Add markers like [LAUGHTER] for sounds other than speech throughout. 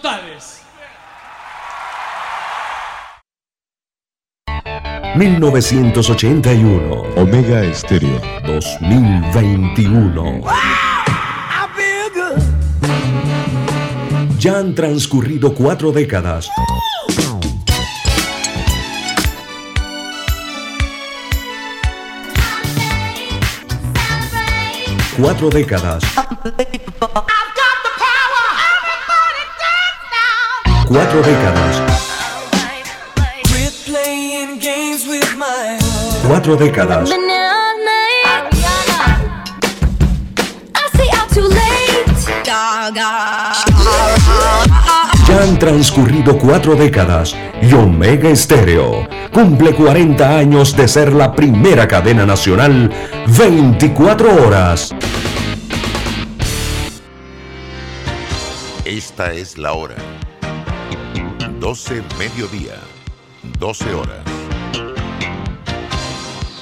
Totales. 1981. Omega Estéreo. 2021. Ya han transcurrido cuatro décadas. Cuatro décadas. Cuatro décadas. Cuatro décadas. Ya han transcurrido cuatro décadas y Omega Estéreo cumple 40 años de ser la primera cadena nacional 24 horas. Esta es la hora. 12 mediodía, 12 horas.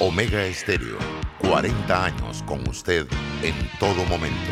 Omega Estéreo, 40 años con usted en todo momento.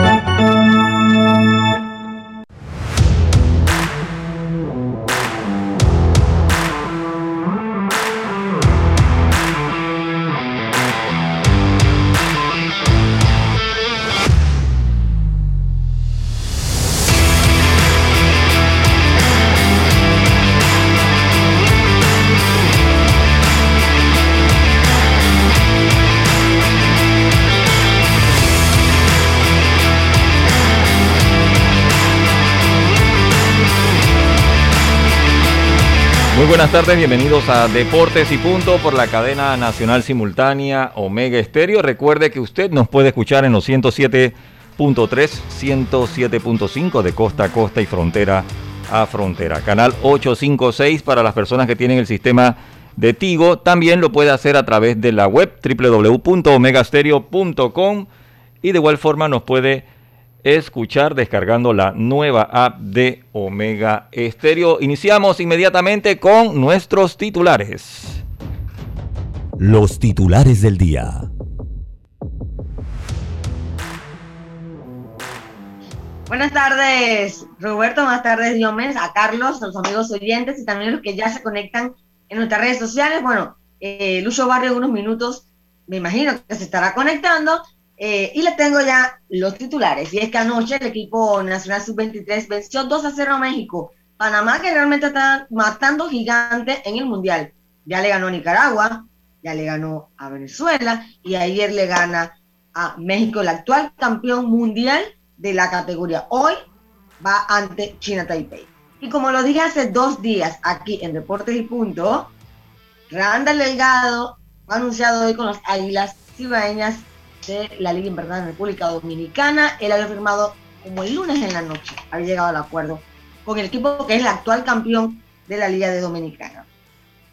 Música Muy buenas tardes, bienvenidos a Deportes y Punto por la cadena nacional simultánea Omega Estéreo. Recuerde que usted nos puede escuchar en los 107.3, 107.5 de costa a costa y frontera a frontera. Canal 856 para las personas que tienen el sistema de Tigo. También lo puede hacer a través de la web www.omegastereo.com y de igual forma nos puede escuchar descargando la nueva app de Omega Estéreo. Iniciamos inmediatamente con nuestros titulares. los titulares del día. Buenas tardes, Roberto. Buenas tardes, Diomedes, a Carlos, a los amigos oyentes y también a los que ya se conectan en nuestras redes sociales. Bueno, eh, Lucho Barrio en unos minutos, me imagino que se estará conectando. Eh, y les tengo ya los titulares. Y es que anoche el equipo nacional sub-23 venció 2 a 0 a México. Panamá, que realmente está matando gigante en el Mundial. Ya le ganó a Nicaragua, ya le ganó a Venezuela y ayer le gana a México, el actual campeón mundial de la categoría. Hoy va ante China Taipei. Y como lo dije hace dos días aquí en Deportes y Punto, Randall Delgado ha anunciado hoy con las Águilas Cibaeñas de la Liga Invernal de República Dominicana. Él había firmado como el lunes en la noche, había llegado al acuerdo con el equipo que es el actual campeón de la Liga de Dominicana.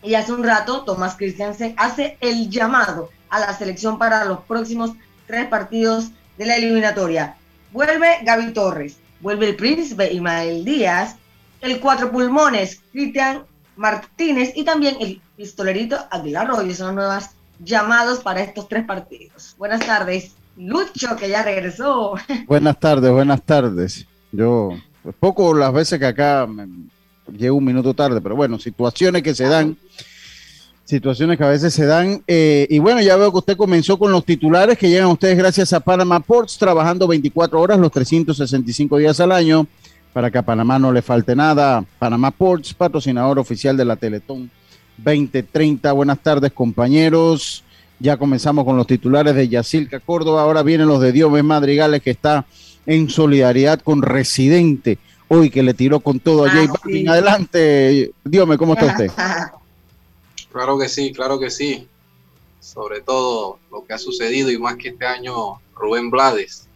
Y hace un rato Tomás Christiansen hace el llamado a la selección para los próximos tres partidos de la eliminatoria. Vuelve Gaby Torres, vuelve el príncipe Ismael Díaz, el cuatro pulmones Cristian Martínez y también el pistolerito Aguilar Royo. Son nuevas llamados para estos tres partidos. Buenas tardes. Lucho, que ya regresó. Buenas tardes, buenas tardes. Yo, pues, poco las veces que acá me, llego un minuto tarde, pero bueno, situaciones que se dan, situaciones que a veces se dan. Eh, y bueno, ya veo que usted comenzó con los titulares que llegan a ustedes gracias a Panama Ports, trabajando 24 horas los 365 días al año para que a Panamá no le falte nada. Panamá Ports, patrocinador oficial de la Teletón 2030. Buenas tardes, compañeros. Ya comenzamos con los titulares de Yacilca Córdoba. Ahora vienen los de Diomes Madrigales, que está en solidaridad con Residente. Hoy que le tiró con todo a Jay ah, Adelante, Diome, ¿cómo está usted? [LAUGHS] Claro que sí, claro que sí. Sobre todo lo que ha sucedido y más que este año Rubén Blades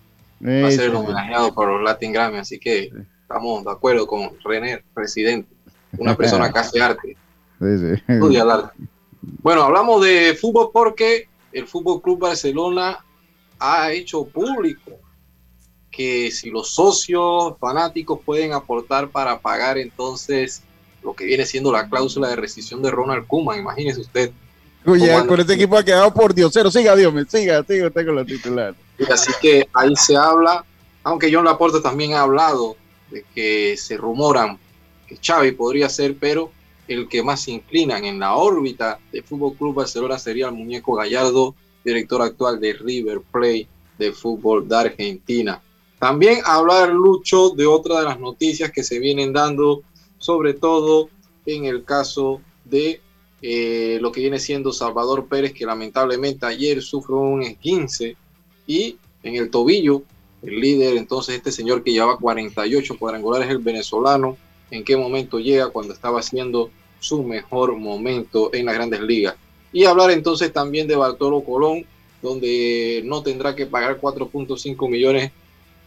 va a ser el homenajeado por los Latin Grammy. Así que estamos de acuerdo con René, Residente, una persona que hace arte. Sí, Estudia arte. Bueno, hablamos de fútbol porque el Fútbol Club Barcelona ha hecho público que si los socios fanáticos pueden aportar para pagar entonces lo que viene siendo la cláusula de rescisión de Ronald Koeman, imagínese usted. Oye, con este equipo ha quedado por Diosero. Siga, Dios me siga, siga usted con la titular. Así que ahí se habla, aunque John Laporte también ha hablado de que se rumoran que Xavi podría ser, pero el que más se inclinan en la órbita de Fútbol Club Barcelona sería el muñeco Gallardo, director actual de River Plate de fútbol de Argentina. También hablar, Lucho, de otra de las noticias que se vienen dando, sobre todo en el caso de eh, lo que viene siendo Salvador Pérez, que lamentablemente ayer sufrió un esguince y en el tobillo, el líder, entonces este señor que llevaba 48 cuadrangulares, el venezolano, en qué momento llega cuando estaba haciendo su mejor momento en las grandes ligas. Y hablar entonces también de Bartolo Colón, donde no tendrá que pagar 4.5 millones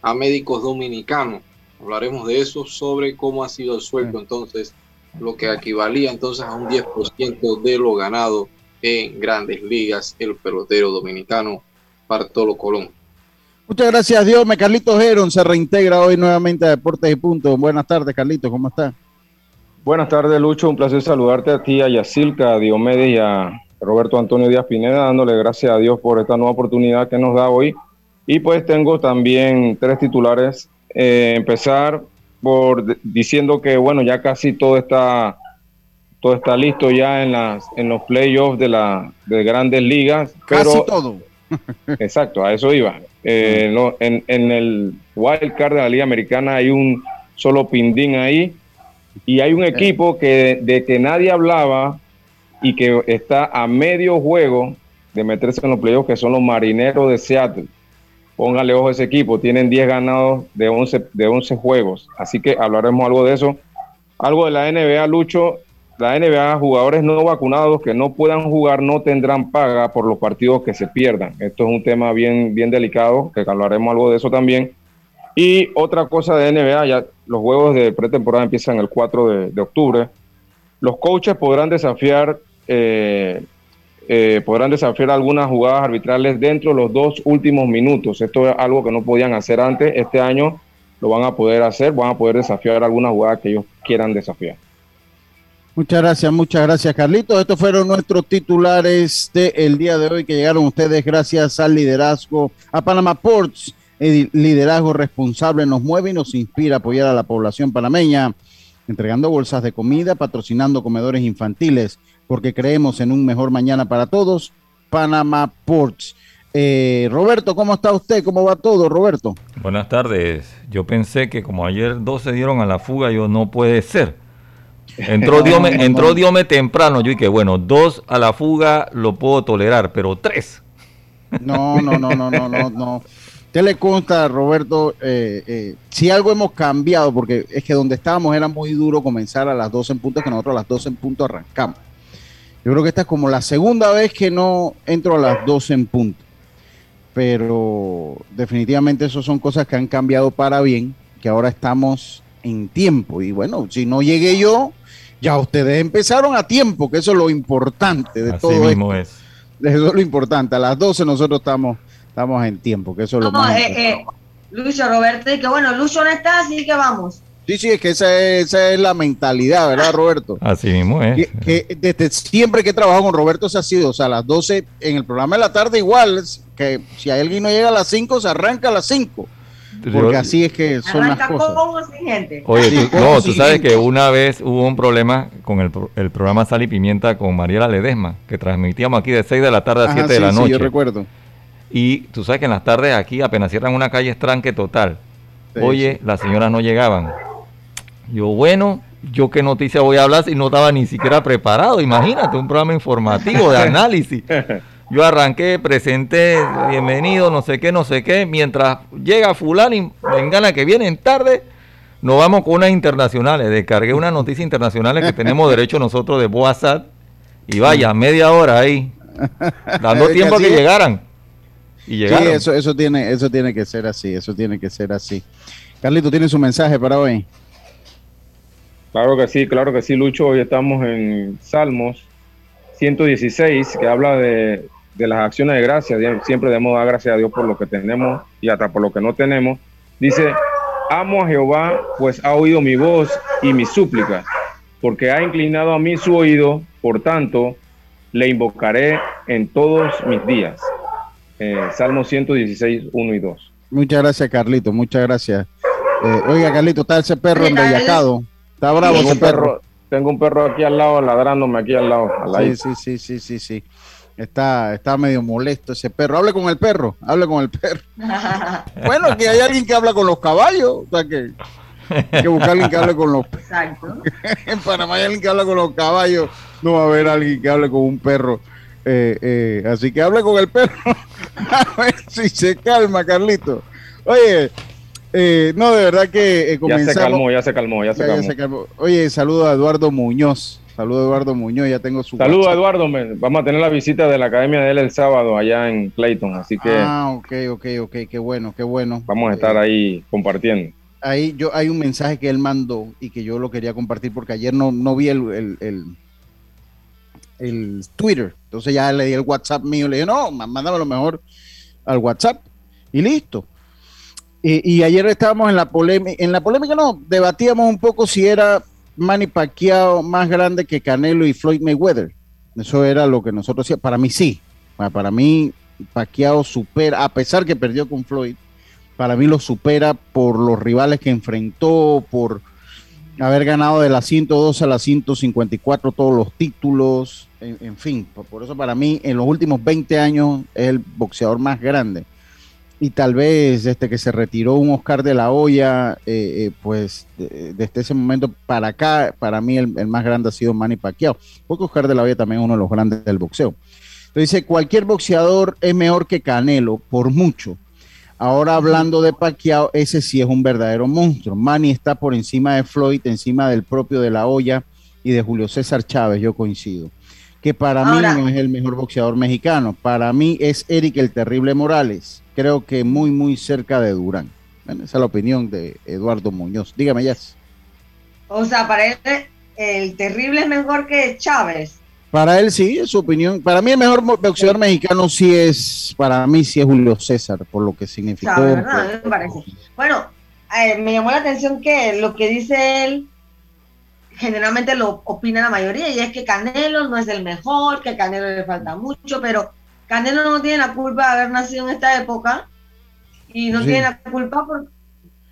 a médicos dominicanos. Hablaremos de eso, sobre cómo ha sido el sueldo entonces, lo que equivalía entonces a un 10% de lo ganado en grandes ligas, el pelotero dominicano Bartolo Colón. Muchas gracias, Dios. Me Carlitos Heron se reintegra hoy nuevamente a Deportes y Punto. Buenas tardes, Carlitos, ¿cómo está? Buenas tardes, Lucho. Un placer saludarte a ti, a Yacilca, a Diomedes y a Roberto Antonio Díaz Pineda, dándole gracias a Dios por esta nueva oportunidad que nos da hoy. Y pues tengo también tres titulares. Eh, empezar por diciendo que, bueno, ya casi todo está todo está listo ya en las en los playoffs de la de grandes ligas casi todo [LAUGHS] exacto a eso iba eh, en, en, el wild card de la Liga Americana hay un solo pindín ahí y hay un equipo que de que nadie hablaba y que está a medio juego de meterse en los playoffs, que son los marineros de Seattle. Póngale ojo a ese equipo, tienen 10 ganados de 11, de 11 juegos, así que hablaremos algo de eso. Algo de la NBA, Lucho, la NBA, jugadores no vacunados que no puedan jugar no tendrán paga por los partidos que se pierdan. Esto es un tema bien, bien delicado, que hablaremos algo de eso también. Y otra cosa de NBA, ya los juegos de pretemporada empiezan el 4 de, octubre. Los coaches podrán desafiar, eh, eh, podrán desafiar algunas jugadas arbitrales dentro de los dos últimos minutos. Esto es algo que no podían hacer antes. Este año lo van a poder hacer, van a poder desafiar algunas jugadas que ellos quieran desafiar. Muchas gracias, muchas gracias, Carlitos. Estos fueron nuestros titulares del día de hoy que llegaron ustedes gracias al liderazgo a Panama Ports. El liderazgo responsable nos mueve y nos inspira a apoyar a la población panameña, entregando bolsas de comida, patrocinando comedores infantiles, porque creemos en un mejor mañana para todos. Panama Ports. Eh, Roberto, ¿cómo está usted? ¿Cómo va todo, Roberto? Buenas tardes. Yo pensé que como ayer dos se dieron a la fuga, yo no puede ser Entró [LAUGHS] Diome, entró Diome temprano. Yo dije, bueno, dos a la fuga lo puedo tolerar, pero tres. No, no, no, no, no, no, no. ¿Qué le consta, Roberto? Eh, eh, si algo hemos cambiado, porque es que donde estábamos era muy duro comenzar a las 12 en punto, que nosotros a las 12 en punto arrancamos. Yo creo que esta es como la segunda vez que no entro a las 12 en punto. Pero definitivamente eso son cosas que han cambiado para bien, que ahora estamos en tiempo. Y bueno, si no llegué yo, Ya ustedes empezaron a tiempo, que eso es lo importante de Así todo mismo esto. es. Eso es lo importante. A las 12 nosotros estamos, estamos en tiempo, que eso es lo No, más eh, importante. eh, Lucho Roberto, y que bueno, Lucho no está, así que vamos. Sí, sí, es que esa es, esa es la mentalidad, ¿verdad, Roberto? [LAUGHS] Así mismo es. Que, que desde siempre que he trabajado con Roberto se ha sido, o sea, a las 12 en el programa de la tarde igual, es que si alguien no llega a las 5, se arranca a las 5. Porque así es que son las Arranca cosas. con o sin gente. Oye, Sí, tú, no, tú sabes que una vez hubo un problema con el, pro- el programa Sal y Pimienta con Mariela Ledesma, que transmitíamos aquí de 6 de la tarde a Ajá, 7 de sí, la sí, noche. yo recuerdo. Y tú sabes que en las tardes aquí apenas cierran una calle es tranque total. Sí, Oye, las señoras no llegaban. Yo, bueno, yo qué noticia voy a hablar si no estaba ni siquiera preparado. Imagínate, un programa informativo de [LAUGHS] análisis. Yo arranqué, presenté, bienvenido, no sé qué, no sé qué. Mientras llega fulano y vengana que vienen tarde, nos vamos con unas internacionales. Descargué unas noticias internacionales que tenemos derecho nosotros de WhatsApp. Y vaya, media hora ahí, dando [LAUGHS] tiempo a que llegaran. Y Sí, llegaron. eso, eso, tiene, eso tiene que ser así, eso tiene que ser así. Carlito, ¿tiene su mensaje para hoy? Claro que sí, claro que sí, Lucho. Hoy estamos en Salmos 116, que habla de, de las acciones de gracia. Siempre debemos dar gracias a Dios por lo que tenemos y hasta por lo que no tenemos. Dice, amo a Jehová, pues ha oído mi voz y mis súplicas, porque ha inclinado a mí su oído, por tanto, le invocaré en todos mis días. Eh, Salmos 116, 1 y 2. Muchas gracias, Carlito, muchas gracias. Eh, oiga, Carlito, está ese perro embellacado. Está bravo Tengo ese perro. perro, tengo un perro aquí al lado, ladrándome aquí al lado. al Sí, sí, sí, sí, sí, sí. Está, está medio molesto ese perro. Hable con el perro, hable con el perro. [LAUGHS] Bueno, que hay alguien que habla con los caballos. O sea que hay que buscar alguien que hable con los Exacto. [LAUGHS] En Panamá hay alguien que habla con los caballos. No va a haber alguien que hable con un perro. Eh, eh, así que hable con el perro. [LAUGHS] a ver si se calma, Carlito. Oye, eh, no, de verdad que eh, Ya se calmó, ya se calmó, ya se Ya, ya calmó. se calmó. Oye, saludo a Eduardo Muñoz. Saludo a Eduardo Muñoz, ya tengo su Saludos, WhatsApp. Eduardo. Vamos a tener la visita de la academia de él el sábado allá en Clayton, así que Ah, ok, ok, ok, qué bueno, qué bueno. vamos a estar Eh, ahí compartiendo. ahí yo hay un mensaje que él mandó y que yo lo quería compartir porque ayer no, no vi el, el, el, el Twitter. Entonces ya le di el WhatsApp mío, le dije, no, má- mándame lo mejor al WhatsApp y listo. Y, ayer estábamos en la polémica, en la polémica no, debatíamos un poco si era Manny Pacquiao más grande que Canelo y Floyd Mayweather. Eso era lo que nosotros decíamos. Para mí sí. Para, mí Pacquiao supera, a pesar que perdió con Floyd, para mí lo supera por los rivales que enfrentó, por haber ganado de la 102 a la 154 todos los títulos, en, fin, por, eso para mí en los últimos 20 años es el boxeador más grande. Y tal vez desde que se retiró un Oscar de la Hoya, eh, eh, pues de- desde ese momento para acá, para mí el, más grande ha sido Manny Pacquiao, porque Oscar de la Hoya también es uno de los grandes del boxeo. Entonces dice, cualquier boxeador es mejor que Canelo, por mucho. Ahora hablando de Pacquiao, ese sí es un verdadero monstruo. Manny está por encima de Floyd, encima del propio de la Hoya y de Julio César Chávez, yo coincido. Que para Ahora- mí no es el mejor boxeador mexicano, para mí es Eric el Terrible Morales. Creo que muy, muy cerca de Durán. Bueno, esa es la opinión de Eduardo Muñoz. Dígame, ya. O sea, para él el terrible es mejor que Chávez. Para él sí, es su opinión. Para mí el mejor boxeador mexicano sí es, para mí sí es Julio César, por lo que significó. Chávez, ¿verdad? A mí me parece. Bueno, eh, me llamó la atención que lo que dice él generalmente lo opina la mayoría y es que Canelo no es el mejor, que a Canelo le falta mucho, pero Canelo no tiene la culpa de haber nacido en esta época y no Sí. tiene la culpa por,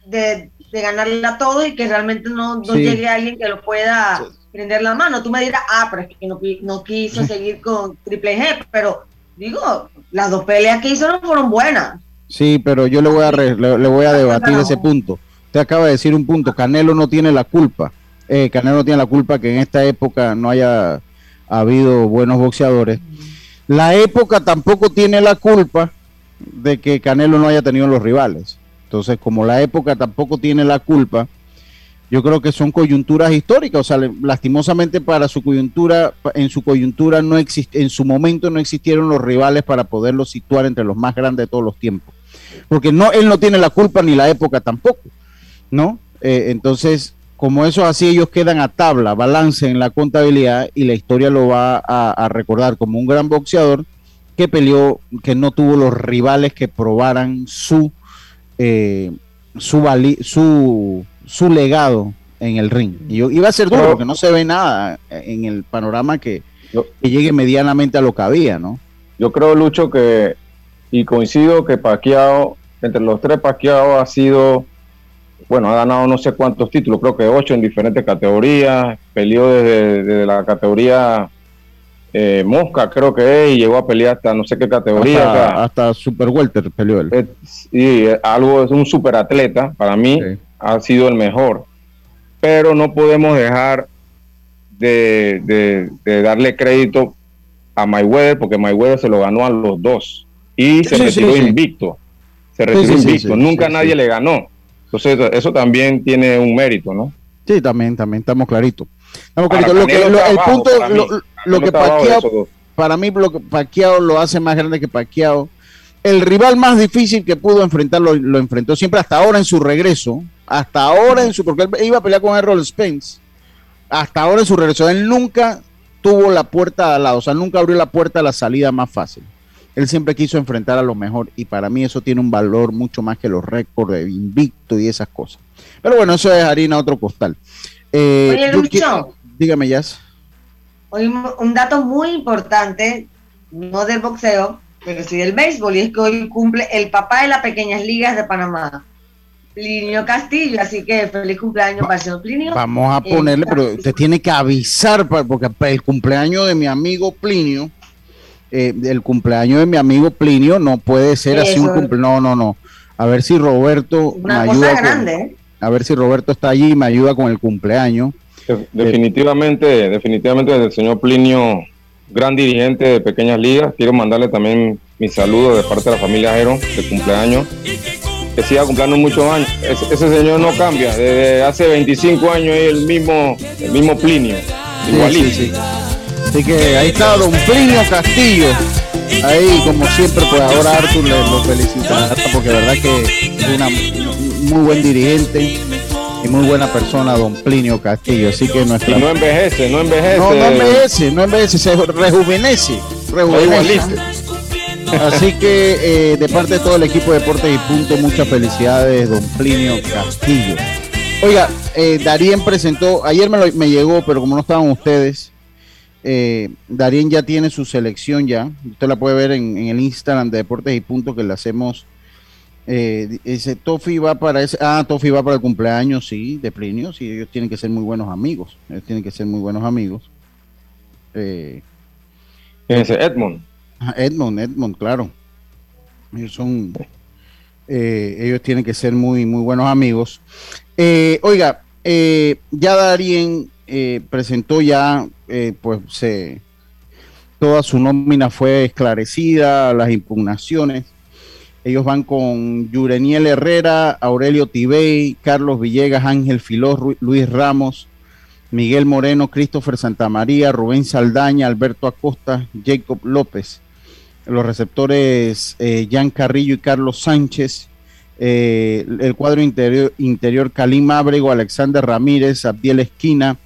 de, de ganarle a todos y que realmente no, no Sí. llegue alguien que lo pueda prender la mano. Tú me dirás, ah, pero es que no, qui- no quiso seguir con Triple G, pero digo, las dos peleas que hizo no fueron buenas. Sí, pero yo le voy a re- le, le voy a debatir ese punto. Usted acaba de decir un punto. Canelo no tiene la culpa. Eh, Canelo tiene la culpa que en esta época no haya habido buenos boxeadores. La época tampoco tiene la culpa de que Canelo no haya tenido los rivales. Entonces, como la época tampoco tiene la culpa, yo creo que son coyunturas históricas. O sea, lastimosamente para su coyuntura, en su coyuntura no existe, en su momento no existieron los rivales para poderlo situar entre los más grandes de todos los tiempos. Porque no, él no tiene la culpa ni la época tampoco, ¿no? Eh, entonces, como eso así, ellos quedan a tabla, balance en la contabilidad y la historia lo va a, recordar como un gran boxeador que peleó, que no tuvo los rivales que probaran su, eh, su, su, su legado en el ring. Y iba a ser duro porque no se ve nada en el panorama que, que llegue medianamente a lo que había, ¿no? Yo creo, Lucho, que, y coincido que Paquiao, entre los tres Paquiao ha sido, bueno, ha ganado no sé cuántos títulos, creo que ocho en diferentes categorías, peleó desde, la categoría eh, Mosca, creo que es, y llegó a pelear hasta no sé qué categoría. Hasta, Super Welter peleó él. y algo es un super atleta, para mí ha sido el mejor. Pero no podemos dejar de, darle crédito a Mayweather, porque Mayweather se lo ganó a los dos y se retiró invicto. Se retiró invicto. Nunca nadie le ganó. Entonces, eso también tiene un mérito, ¿no? Sí, también, también estamos claritos. Lo que, el punto, lo, que Pacquiao, para mí, lo que Pacquiao lo hace más grande que Pacquiao. El rival más difícil que pudo enfrentar lo, enfrentó siempre hasta ahora en su regreso. Hasta ahora en su. Porque él iba a pelear con Errol Spence hasta ahora en su regreso, él nunca tuvo la puerta al lado, o sea, nunca abrió la puerta a la salida más fácil. Él siempre quiso enfrentar a lo mejor y para mí eso tiene un valor mucho más que los récords de invicto y esas cosas. Pero bueno, eso es harina otro costal. Eh, Oye, dígame, Jazz. Hoy un dato muy importante, no del boxeo, pero sí del béisbol, y es que hoy cumple el papá de las pequeñas ligas de Panamá. Plinio Castillo, así que feliz cumpleaños para el señor Plinio. Vamos a eh, ponerle, pero usted tiene que avisar, porque el cumpleaños de mi amigo Plinio, eh, el cumpleaños de mi amigo Plinio no puede ser así un cumpleaños, no, no, no. A ver si Roberto me ayuda. grande, ¿eh? A ver si Roberto está allí y me ayuda con el cumpleaños. Definitivamente, definitivamente el señor Plinio, gran dirigente de Pequeñas Ligas. Quiero mandarle también mi saludo de parte de la familia Jero de cumpleaños que siga cumpliendo muchos años. Ese, señor no cambia, desde hace 25 años es el mismo, el mismo Plinio, igualito. Así que ahí está don Plinio Castillo. Ahí, como siempre, pues ahora Arthur le lo felicita porque verdad que es una muy buen dirigente y muy buena persona, don Plinio Castillo. Así que nuestra... Y no envejece, no envejece. No, no envejece, no envejece, se rejuvenece. rejuvenece. Así que eh, de parte de todo el equipo de Deportes y Punto, muchas felicidades, don Plinio Castillo. Oiga, eh, Darien presentó, ayer me, llegó, pero como no estaban ustedes, eh, Darien ya tiene su selección ya. Usted la puede ver en, el Instagram de Deportes y Punto que le hacemos. Eh, dice, Tofi va para ese, ah, Tofi va para el cumpleaños, sí, de Plinio, sí, ellos tienen que ser muy buenos amigos, ellos tienen que ser muy buenos amigos. Eh, ese Edmond. Edmond, Edmond, claro. Ellos son, eh, ellos tienen que ser muy, muy buenos amigos. Eh, oiga, eh, ya Darien presentó ya, pues se, toda su nómina fue esclarecida, las impugnaciones. Ellos van con Yureniel Herrera, Aurelio Tibey, Carlos Villegas, Ángel Filó, Luis Ramos, Miguel Moreno, Christopher Santamaría, Rubén Saldaña, Alberto Acosta, Jacob López los receptores eh, Jan Carrillo y Carlos Sánchez, eh, el cuadro interior, interior Kalim Ábrego, Alexander Ramírez, Abdiel Esquina,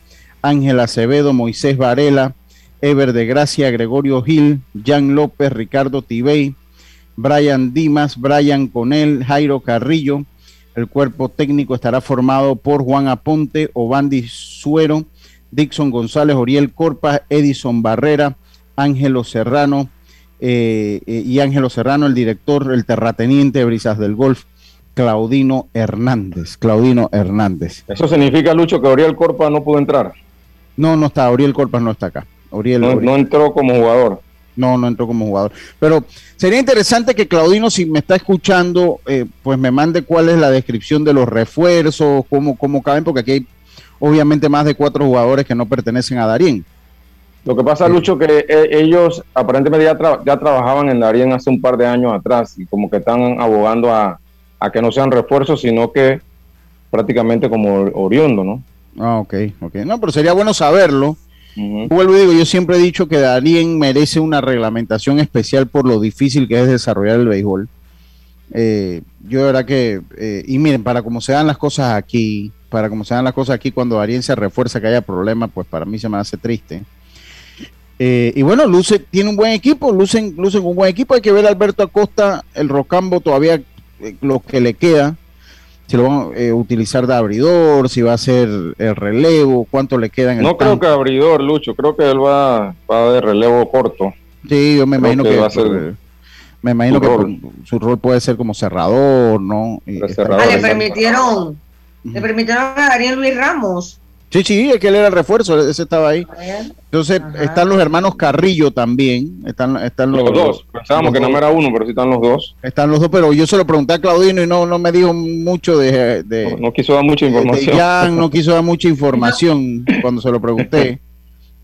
Ángel Acevedo, Moisés Varela, Ever de Gracia, Gregorio Gil, Jan López, Ricardo Tibey, Brian Dimas, Brian Conel, Jairo Carrillo. El cuerpo técnico estará formado por Juan Aponte, Obandi Suero, Dixon González, Oriel Corpa, Edison Barrera, Ángelo Serrano, eh, eh, y Ángelo Serrano, el director, el terrateniente de Brisas del Golf, Claudino Hernández. Claudino Hernández. ¿Eso significa, Lucho, que Oriel Corpa no pudo entrar? No, no está, Oriel Corpa no está acá. Oriel, no, entró como jugador. No, no entró como jugador. Pero sería interesante que Claudino, si me está escuchando, eh, pues me mande cuál es la descripción de los refuerzos, cómo, cómo caben, porque aquí hay obviamente más de cuatro jugadores que no pertenecen a Darien. Lo que pasa, Lucho, que eh, ellos aparentemente ya, ya trabajaban en Darien hace un par de años atrás y como que están abogando a, que no sean refuerzos, sino que prácticamente como oriundo, ¿no? Ah, ok, ok. No, pero sería bueno saberlo. Vuelvo y digo, yo siempre he dicho que Darien merece una reglamentación especial por lo difícil que es desarrollar el béisbol. Eh, yo de verdad que, eh, y miren, para como se dan las cosas aquí, para como se dan las cosas aquí cuando Darien se refuerza que haya problemas, pues para mí se me hace triste. Eh, y bueno, Luce tiene un buen equipo, lucen, lucen un buen equipo. Hay que ver a Alberto Acosta, el Rocambo todavía lo que le queda, si lo van a eh, utilizar de abridor, si va a ser el relevo, cuánto le queda en el No creo que abridor, Lucho. Creo que él va, va de relevo corto. Sí, yo me Creo imagino que que, va a ser me imagino su que rol. su rol puede ser como cerrador, ¿no? Y estar- Ah, le permitieron, le permitieron a Daniel Luis Ramos. Sí, sí, es que él era el refuerzo, ese estaba ahí. Entonces están los hermanos Carrillo también, están, están los, Los dos. Pensábamos los que no dos. era uno, pero sí están los dos. Están los dos, pero yo se lo pregunté a Claudino y no, no me dijo mucho de, de- No quiso dar mucha información. Jan, no [LAUGHS] quiso dar mucha información cuando se lo pregunté.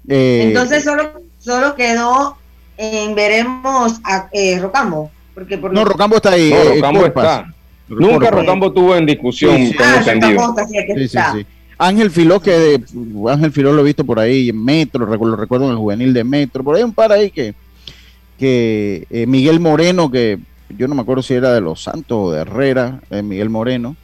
Eh, Entonces solo, solo quedó en veremos a eh, Rocambo. Porque por no, Rocambo está ahí. No, eh, Rocambo está. Nunca. Rocambo tuvo en discusión Sí, sí. con Ah. Rocambo está, sí, Sí, sí, está. sí. Ángel Filó, que de- Ángel Filó lo he visto por ahí en Metro, lo recuerdo en el juvenil de Metro, por ahí un par ahí que, que eh, Miguel Moreno, que yo no me acuerdo si era de Los Santos o de Herrera, eh, Miguel Moreno,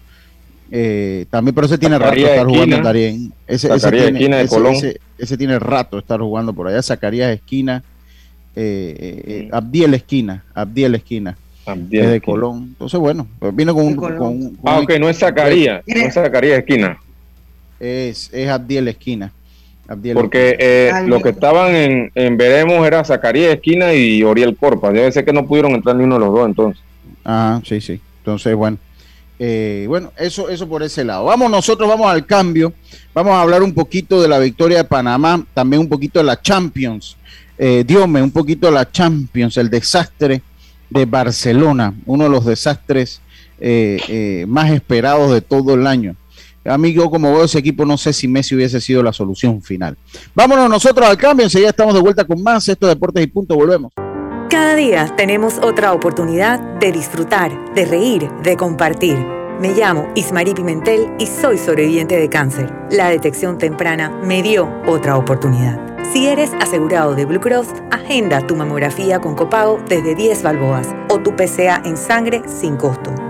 eh, también, pero ese tiene rato de estar jugando en. Darien. Ese, ese tiene, Esquina de ese- Colón. ese- ese tiene rato de estar jugando por allá, Zacarías Esquina, eh, eh, eh, Abdiel Esquina, Abdiel Esquina. Abdiel es de. Colón. Entonces, bueno, pues vino con un, con un- con Ah, ok, no es Zacarías. No es Zacarías Esquina. Es, es Abdiel Esquina. Abdiel Porque eh, los que estaban en, en Veremos era Zacarías Esquina y Oriel Corpa. Debe ser que no pudieron entrar ni uno de los dos entonces. Ah, sí, sí. Entonces, bueno. Eh, bueno, eso, eso por ese lado. Vamos, nosotros vamos al cambio. Vamos a hablar un poquito de la victoria de Panamá, también un poquito de la Champions. Eh, Diome, un poquito de la Champions, el desastre de Barcelona, uno de los desastres eh, eh, más esperados de todo el año. Amigo, como veo ese equipo, no sé si Messi hubiese sido la solución final. Vámonos nosotros al cambio, enseguida estamos de vuelta con más. Esto es Deportes y Punto, volvemos. Cada día tenemos otra oportunidad de disfrutar, de reír, de compartir. Me llamo Ismarí Pimentel y soy sobreviviente de cáncer. La detección temprana me dio otra oportunidad. Si eres asegurado de Blue Cross, agenda tu mamografía con copago desde 10 balboas o tu PCA en sangre sin costo.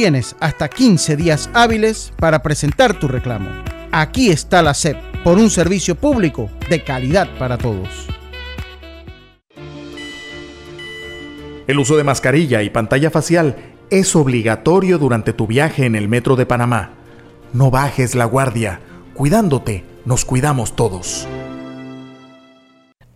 Tienes hasta 15 días hábiles para presentar tu reclamo. Aquí está la SEP por un servicio público de calidad para todos. El uso de mascarilla y pantalla facial es obligatorio durante tu viaje en el metro de Panamá. No bajes la guardia. Cuidándote, nos cuidamos todos.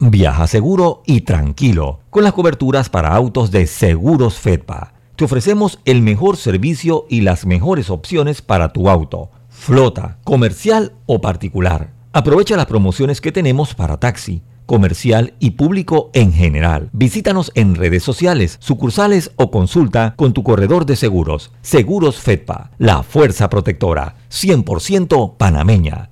Viaja seguro y tranquilo con las coberturas para autos de Seguros Fedpa. Te ofrecemos el mejor servicio y las mejores opciones para tu auto, flota, comercial o particular. Aprovecha las promociones que tenemos para taxi comercial y público en general. Visítanos en redes sociales, sucursales o consulta con tu corredor de seguros. Seguros Fedpa, la fuerza protectora, 100% panameña.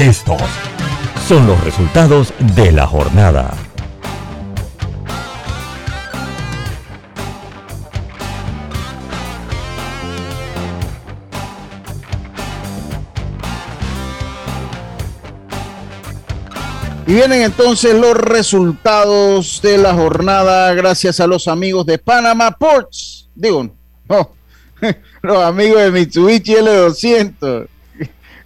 Estos son los resultados de la jornada. Y vienen entonces los resultados de la jornada gracias a los amigos de Panama Ports. Digo, no, [LAUGHS] los amigos de Mitsubishi L200.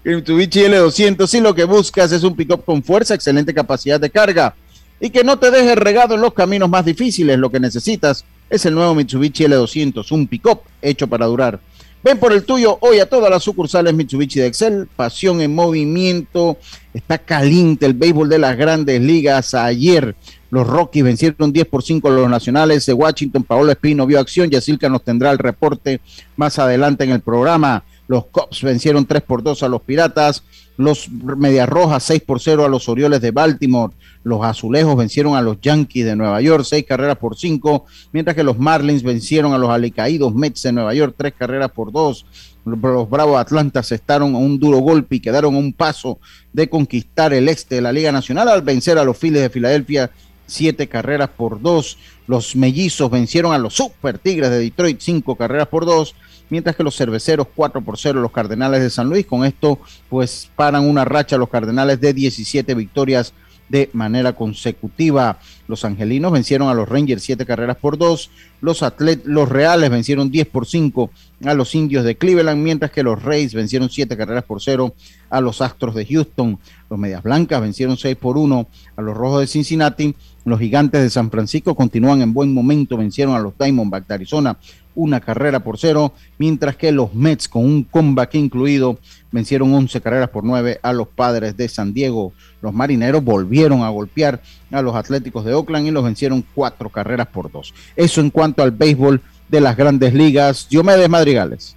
Mitsubishi L200, si lo que buscas es un pickup con fuerza, excelente capacidad de carga y que no te deje regado en los caminos más difíciles, lo que necesitas es el nuevo Mitsubishi L200, un pickup hecho para durar. Ven por el tuyo hoy a todas las sucursales Mitsubishi de Excel. Pasión en movimiento. Está caliente el béisbol de las grandes ligas. Ayer los Rockies vencieron 10 por 5 a los nacionales de Washington. Paolo Espino vio acción. Yacilca nos tendrá el reporte más adelante en el programa. Los Cubs vencieron 3 por 2 a los Piratas. Los Medias Rojas 6 por 0 a los Orioles de Baltimore. Los Azulejos vencieron a los Yankees de Nueva York 6 carreras por 5. Mientras que los Marlins vencieron a los Alicaídos Mets de Nueva York 3 carreras por 2. Los Bravos Atlanta estaron a un duro golpe y quedaron a un paso de conquistar el este de la Liga Nacional al vencer a los Phillies de Filadelfia siete carreras por dos. Los mellizos vencieron a los Super Tigres de Detroit cinco carreras por dos mientras que los cerveceros 4 por 0 los Cardenales de San Luis. Con esto, pues paran una racha los Cardenales de 17 victorias de manera consecutiva. Los angelinos vencieron a los Rangers 7 carreras por 2. Los, los Reales vencieron 10 por 5 a los Indios de Cleveland, mientras que los Rays vencieron 7 carreras por 0 a los Astros de Houston. Los Medias Blancas vencieron 6 por 1 a los Rojos de Cincinnati. Los Gigantes de San Francisco continúan en buen momento, vencieron a los Diamondbacks de Arizona una carrera por cero, mientras que los Mets con un comeback incluido vencieron 11 carreras por 9 a los Padres de San Diego. Los Marineros volvieron a golpear a los Atléticos de Oakland y los vencieron cuatro carreras por dos. Eso en cuanto al béisbol de las grandes ligas. Diomedes Madrigales.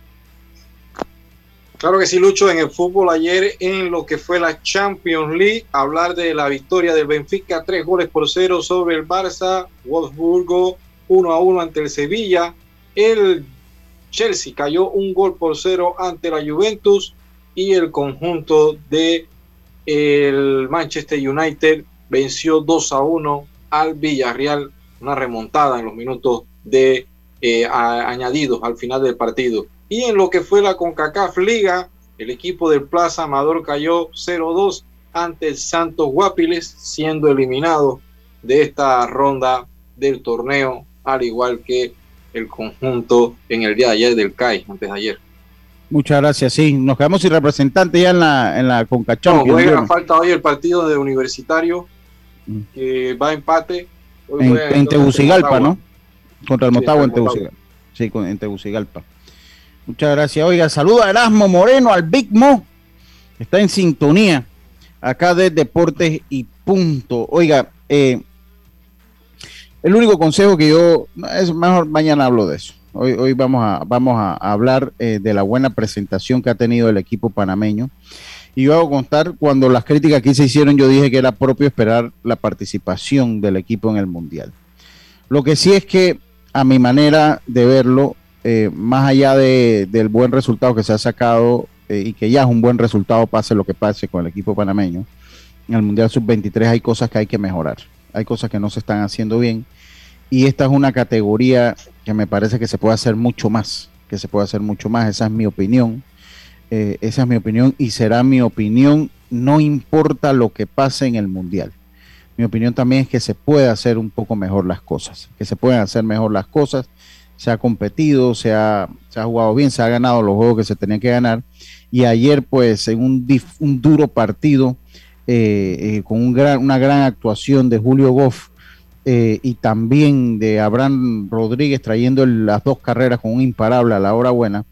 Claro que sí, Lucho, en el fútbol ayer en lo que fue la Champions League, hablar de la victoria del Benfica, tres goles por cero sobre el Barça, Wolfsburgo, uno a uno ante el Sevilla, el Chelsea cayó un gol por cero ante la Juventus y el conjunto de el Manchester United venció 2 a 1 al Villarreal, una remontada en los minutos de eh, añadidos al final del partido. Y en lo que fue la CONCACAF Liga, el equipo del Plaza Amador cayó 0-2 ante el Santos Guapiles, siendo eliminado de esta ronda del torneo, al igual que el conjunto en el día de ayer del CAI, antes de ayer. Muchas gracias, sí. Nos quedamos sin representante ya en la, en la Concachón. No, juega, falta hoy el partido de Universitario, mm. que va a empate. en, Tegucigalpa, ¿no? Contra el Motagua en Tegucigalpa. Sí, en Tegucigalpa. Muchas gracias. Oiga, saludo a Erasmo Moreno, al Big Mo. Está en sintonía acá de Deportes y Punto. Oiga, eh, el único consejo que yo, es mejor mañana hablo de eso. Hoy, hoy vamos, a, vamos a hablar eh, de la buena presentación que ha tenido el equipo panameño. Y yo hago contar, cuando las críticas aquí se hicieron, yo dije que era propio esperar la participación del equipo en el Mundial. Lo que sí es que, a mi manera de verlo, eh, más allá de, del buen resultado que se ha sacado eh, y que ya es un buen resultado, pase lo que pase con el equipo panameño, en el Mundial Sub-23 hay cosas que hay que mejorar hay cosas que no se están haciendo bien. Y esta es una categoría que me parece que se puede hacer mucho más, que se puede hacer mucho más. Esa es mi opinión. Eh, esa es mi opinión y será mi opinión no importa lo que pase en el Mundial. Mi opinión también es que se puede hacer un poco mejor las cosas, que se pueden hacer mejor las cosas. Se ha competido, se ha, se ha jugado bien, se ha ganado los juegos que se tenían que ganar. Y ayer, pues, en un, un duro partido, eh, eh, con una gran actuación de Julio Goff eh, y también de Abraham Rodríguez trayendo las dos carreras con un imparable a la hora buena,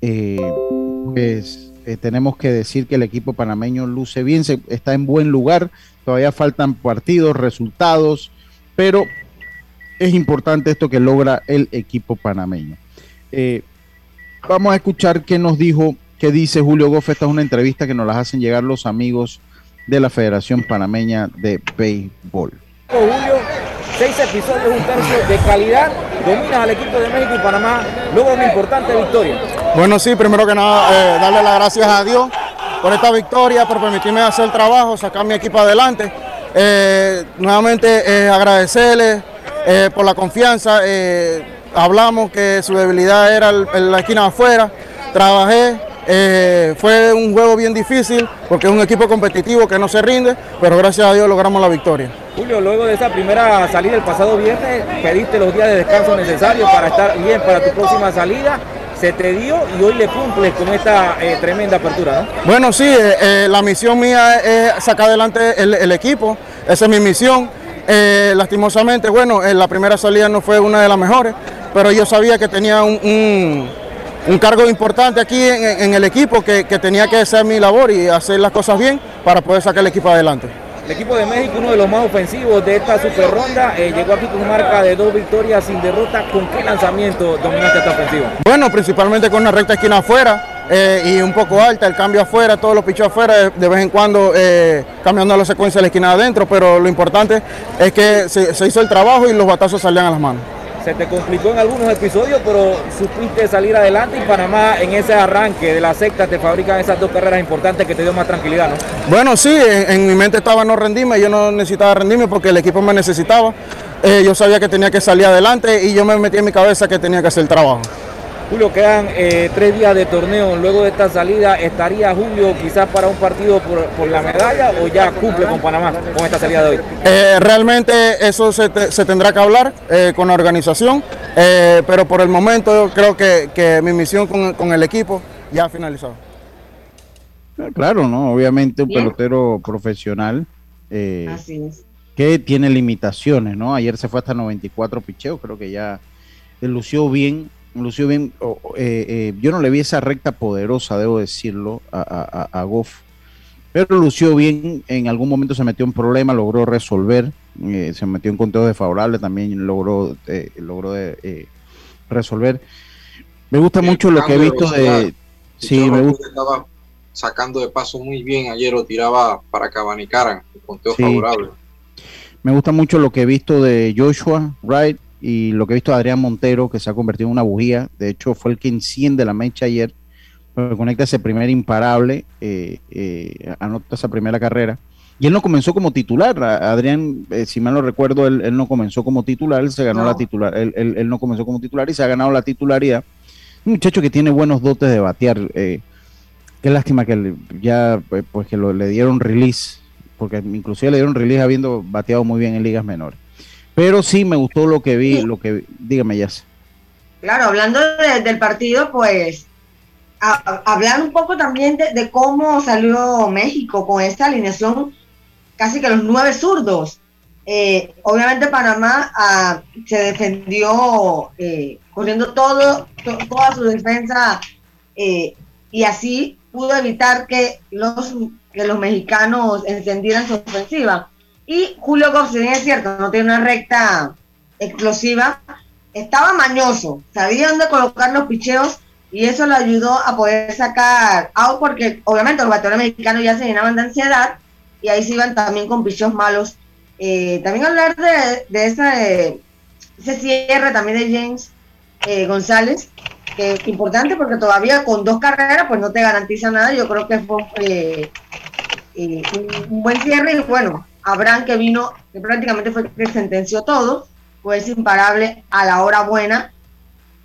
pues tenemos que decir que el equipo panameño luce bien, está en buen lugar, todavía faltan partidos, resultados, pero es importante esto que logra el equipo panameño. vamos a escuchar qué nos dijo, qué dice Julio Goff. Esta es una entrevista que nos las hacen llegar los amigos de la Federación Panameña de Béisbol. Julio, seis episodios, un tercio de calidad, dominas al equipo de México y Panamá, luego una importante victoria. Bueno, sí, primero que nada, eh, darle las gracias a Dios por esta victoria, por permitirme hacer el trabajo, sacar mi equipo adelante. Eh, nuevamente eh, agradecerle por la confianza. hablamos que su debilidad era en la esquina afuera. Trabajé, eh, fue un juego bien difícil porque es un equipo competitivo que no se rinde, pero gracias a Dios logramos la victoria. Julio, luego de esa primera salida el pasado viernes, pediste los días de descanso necesarios para estar bien para tu próxima salida. Se te dio y hoy le cumples con esta eh, tremenda apertura, ¿no? Bueno, sí, eh, la misión mía es sacar adelante el, equipo, esa es mi misión. lastimosamente, bueno, la primera salida no fue una de las mejores, pero yo sabía que tenía un un cargo importante aquí en, el equipo que, tenía que hacer mi labor y hacer las cosas bien para poder sacar el equipo adelante. El equipo de México, uno de los más ofensivos de esta super ronda, eh, llegó aquí con marca de dos victorias sin derrota. ¿Con qué lanzamiento dominaste esta ofensiva? Bueno, principalmente con una recta esquina afuera eh, y un poco alta, el cambio afuera, todos los pichos afuera, de, vez en cuando eh, cambiando la secuencia de la esquina adentro, pero lo importante es que se hizo el trabajo y los batazos salían a las manos se te complicó en algunos episodios, pero supiste salir adelante y Panamá en ese arranque de la secta te fabrican esas dos carreras importantes que te dio más tranquilidad, ¿no? Bueno, sí, en, mi mente estaba no rendirme, yo no necesitaba rendirme porque el equipo me necesitaba. Eh, yo sabía que tenía que salir adelante y yo me metí en mi cabeza que tenía que hacer el trabajo. Julio, quedan eh, tres días de torneo. Luego de esta salida, ¿estaría Julio quizás para un partido por, la medalla o ya cumple con Panamá con esta salida de hoy? Eh, realmente eso se, tendrá que hablar eh, con la organización, pero por el momento creo que, mi misión con, el equipo ya ha finalizado. Ah, claro, ¿no? Obviamente un pelotero profesional. Que tiene limitaciones, ¿no? Ayer se fue hasta 94 picheos, creo que ya lució bien lució bien. Eh, eh, yo no le vi esa recta poderosa, debo decirlo, a, a, Goff. Pero lució bien. En algún momento se metió en problema, logró resolver. Eh, se metió en conteo desfavorable, también logró, logró resolver. Me gusta mucho lo que he visto de. Sí, me gusta. Estaba sacando de paso muy bien ayer, lo tiraba para que abanicaran el conteo favorable. Me gusta mucho lo que he visto de Joshua Wright y lo que he visto de Adrián Montero, que se ha convertido en una bujía, de hecho fue el que enciende la mecha ayer, conecta ese primer imparable, eh, eh, anota esa primera carrera. Y él no comenzó como titular, Adrián, eh, si mal no recuerdo, él, no comenzó como titular, él se ganó la titular, él, no comenzó como titular y se ha ganado la titularidad. Un muchacho que tiene buenos dotes de batear. qué lástima que ya pues que lo, le dieron release, porque inclusive le dieron release habiendo bateado muy bien en ligas menores. Pero sí me gustó lo que vi, lo que dígame ya. Claro, hablando del partido, pues hablar un poco también de, cómo salió México con esta alineación, casi que los nueve zurdos. Eh, obviamente Panamá ah, se defendió eh, corriendo todo, toda su defensa eh, y así pudo evitar que los, que los mexicanos encendieran su ofensiva. Y Julio Gómez, si bien es cierto, no tiene una recta explosiva, estaba mañoso, sabía dónde colocar los picheos y eso le ayudó a poder sacar out porque obviamente los bateadores mexicanos ya se llenaban de ansiedad y ahí se iban también con picheos malos. Eh, también hablar de, de ese, ese cierre también de James eh, González, que es importante porque todavía con dos carreras pues no te garantiza nada. Yo creo que fue eh, un buen cierre y bueno, Abraham que vino, que prácticamente fue que sentenció todo, fue imparable a la hora buena.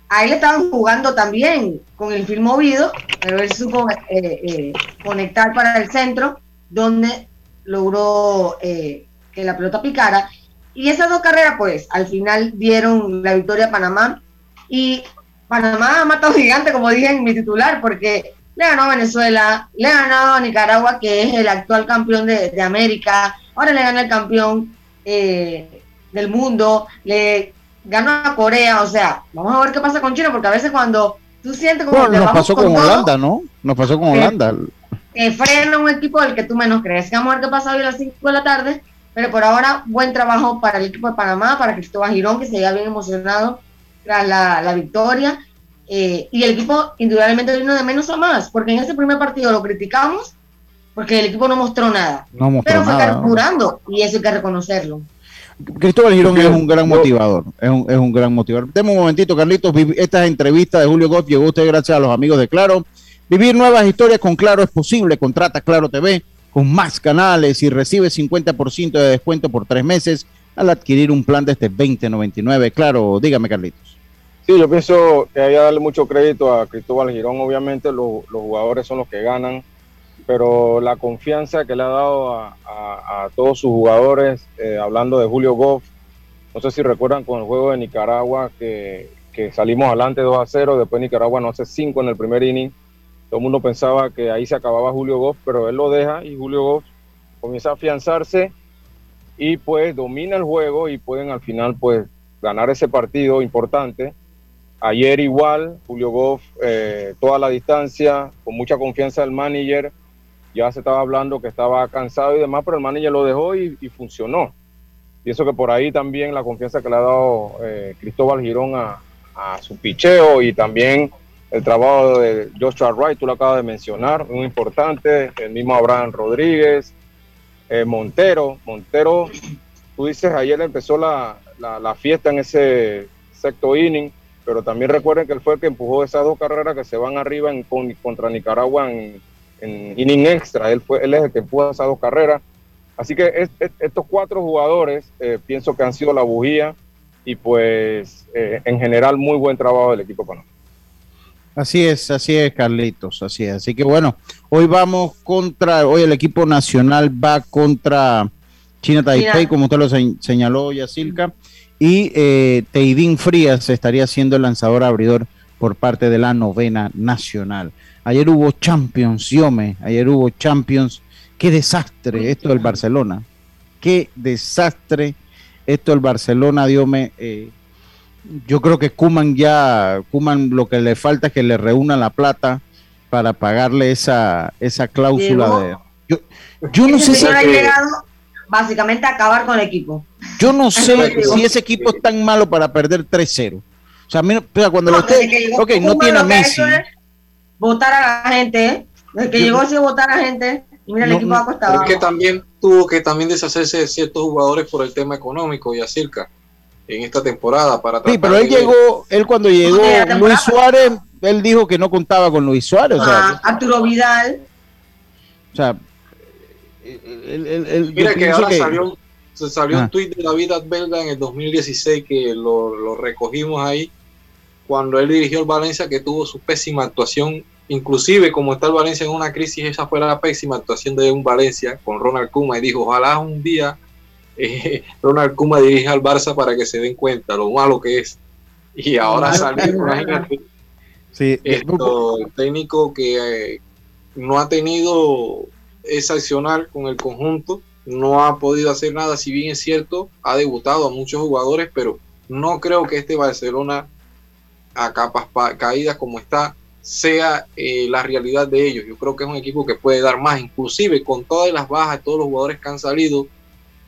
Ahí le estaban jugando también con el film movido, pero él supo eh, eh, conectar para el centro donde logró eh, que la pelota picara. Y esas dos carreras, pues, al final dieron la victoria a Panamá. Y Panamá ha matado gigante, como dije en mi titular, porque le ganó a Venezuela, le ganó a Nicaragua, que es el actual campeón de, América, ahora le gana el campeón eh, del mundo, le ganó a Corea, o sea, vamos a ver qué pasa con China, porque a veces cuando tú sientes como... Bueno, nos pasó con, Holanda, ¿no? Nos pasó con Holanda. Que frena un equipo del que tú menos crees. Vamos a ver qué pasa hoy a las 5 de la tarde, pero por ahora buen trabajo para el equipo de Panamá, para Cristóbal Girón, que se veía bien emocionado tras la, la victoria. Eh, y el equipo indudablemente vino de menos a más, porque en ese primer partido lo criticamos porque el equipo no mostró nada. No mostró pero fue nada. carburando y eso hay que reconocerlo. Cristóbal Girón es un gran motivador, es un, es un gran motivador. Deme un momentito, Carlitos, esta entrevista de Julio Goff llegó a usted gracias a los amigos de Claro. Vivir nuevas historias con Claro es posible, contrata Claro TV con más canales y recibe 50% de descuento por tres meses al adquirir un plan desde 2099. Claro, dígame, Carlitos. Sí, yo pienso que hay que darle mucho crédito a Cristóbal Girón. Obviamente los, los jugadores son los que ganan, pero la confianza que le ha dado a, a- a todos sus jugadores, eh, hablando de Julio Goff, no sé si recuerdan con el juego de Nicaragua que, que salimos adelante 2 a 0, después Nicaragua no hace 5 en el primer inning. Todo el mundo pensaba que ahí se acababa Julio Goff, pero él lo deja y Julio Goff comienza a afianzarse y pues domina el juego y pueden al final pues ganar ese partido importante. Ayer igual, Julio Goff, eh, toda la distancia, con mucha confianza del manager, ya se estaba hablando que estaba cansado y demás, pero el manager lo dejó y, y funcionó. Y eso que por ahí también la confianza que le ha dado eh, Cristóbal Girón a, su picheo y también el trabajo de Joshua Wright, tú lo acabas de mencionar, muy importante, el mismo Abraham Rodríguez, eh, Montero, Montero, tú dices, ayer empezó la, la, fiesta en ese sexto inning, pero también recuerden que él fue el que empujó esas dos carreras que se van arriba contra Nicaragua en, en inning extra, él, fue, él es el que empujó esas dos carreras. Así que es- es- estos cuatro jugadores eh, pienso que han sido la bujía y pues eh, en general muy buen trabajo del equipo Panamá. Así es, así es, Carlitos, así es. Así que bueno, hoy vamos contra, hoy el equipo nacional va contra China Taipei, China. como usted lo se- señaló, Yacilca, y eh, Teidín Frías estaría siendo el lanzador abridor por parte de la novena nacional. Ayer hubo Champions, Yome, ayer hubo Champions. Qué desastre esto del Barcelona. Qué desastre esto del Barcelona, Diome. Eh, yo creo que Kuman ya, Kuman lo que le falta es que le reúna la plata para pagarle esa, esa cláusula Llegó. de. Yo, yo no sé si, señor ha llegado básicamente a acabar con el equipo. yo no sé [LAUGHS] si ese equipo es tan malo para perder 3-0. O sea, cuando No, lo esté, ok, no tiene a Messi. es Votar a la gente, ¿eh? Desde que Yo- llegó sido votar a la gente. Y mira, el No, equipo no, ha costado. es que también tuvo que también deshacerse de ciertos jugadores por el tema económico y acerca en esta temporada para Sí, pero él de- llegó, él cuando llegó. Luis Suárez, él dijo que no contaba con Luis Suárez. O sea, Ah, Arturo Vidal. o sea, el- el- el- Mira que ahora que- salió, se salió Ah. un tuit de David Belga en el 2016 que lo, lo recogimos ahí cuando él dirigió el Valencia que tuvo su pésima actuación. Inclusive como está el Valencia en una crisis, esa fue la pésima actuación de un Valencia con Ronald Kuma y dijo, ojalá un día eh, [LAUGHS] Ronald Kuma dirija al Barça para que se den cuenta lo malo que es. Y ahora salió, imagínate, sí, esto, el técnico que eh, no ha tenido ese accionar con el conjunto, no ha podido hacer nada, si bien es cierto, ha debutado a muchos jugadores, pero no creo que este Barcelona a capas pa- caídas como está sea eh, la realidad de ellos. Yo creo que es un equipo que puede dar más, inclusive con todas las bajas, todos los jugadores que han salido.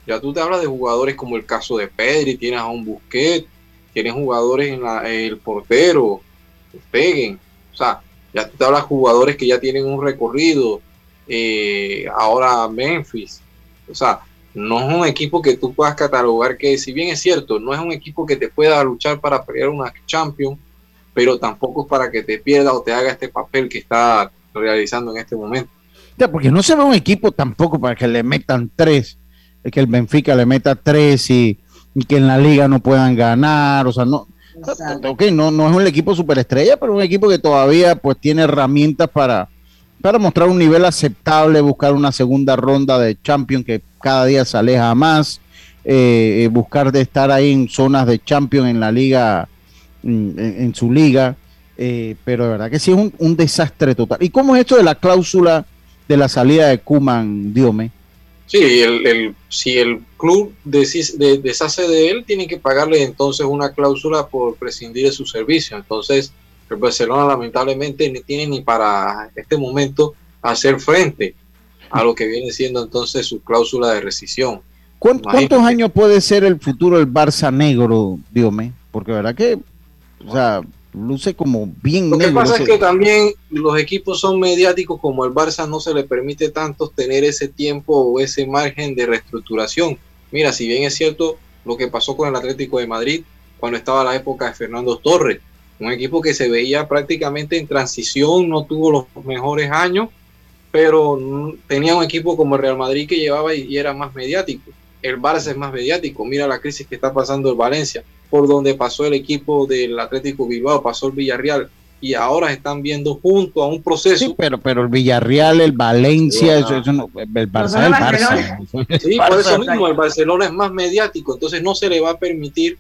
Ya tú te hablas de jugadores como el caso de Pedri, tienes a un Busquets, tienes jugadores en el portero, Peguen, o sea, ya tú te hablas de jugadores que ya tienen un recorrido, eh, ahora Memphis, o sea, no es un equipo que tú puedas catalogar que, si bien es cierto, no es un equipo que te pueda luchar para pelear una Champions, pero tampoco es para que te pierda o te haga este papel que está realizando en este momento. Ya, porque no se ve un equipo tampoco para que le metan tres, es que el Benfica le meta tres y, y que en la liga no puedan ganar, o sea, no, ok, no, no es un equipo superestrella, pero un equipo que todavía pues tiene herramientas para, para mostrar un nivel aceptable, buscar una segunda ronda de Champions que cada día se aleja más, eh, eh, buscar de estar ahí en zonas de Champions en la liga, en, en su liga, eh, pero de verdad que sí es un, un desastre total. ¿Y cómo es esto de la cláusula de la salida de Kuman, Diome? Sí, el, el- si el club de- deshace de él, tiene que pagarle entonces una cláusula por prescindir de su servicio. Entonces, el Barcelona lamentablemente ni tiene ni para este momento hacer frente a lo que viene siendo entonces su cláusula de rescisión. ¿Cuán- Imagínate. ¿Cuántos años puede ser el futuro del Barça negro, Diome? Porque de verdad que, o sea, luce como bien Lo que negro. pasa es que también los equipos son mediáticos, como el Barça no se le permite tanto tener ese tiempo o ese margen de reestructuración. Mira, si bien es cierto lo que pasó con el Atlético de Madrid cuando estaba la época de Fernando Torres, un equipo que se veía prácticamente en transición, no tuvo los mejores años, pero tenía un equipo como el Real Madrid que llevaba y, y era más mediático. El Barça es más mediático. Mira la crisis que está pasando el Valencia, por donde pasó el equipo del Atlético Bilbao, pasó el Villarreal y ahora están viendo junto a un proceso. Sí, pero, pero el Villarreal, el Valencia, eso, no. eso no- el Barça el. Barça. Sí, por eso mismo el Barcelona es más mediático, entonces no se le va a permitir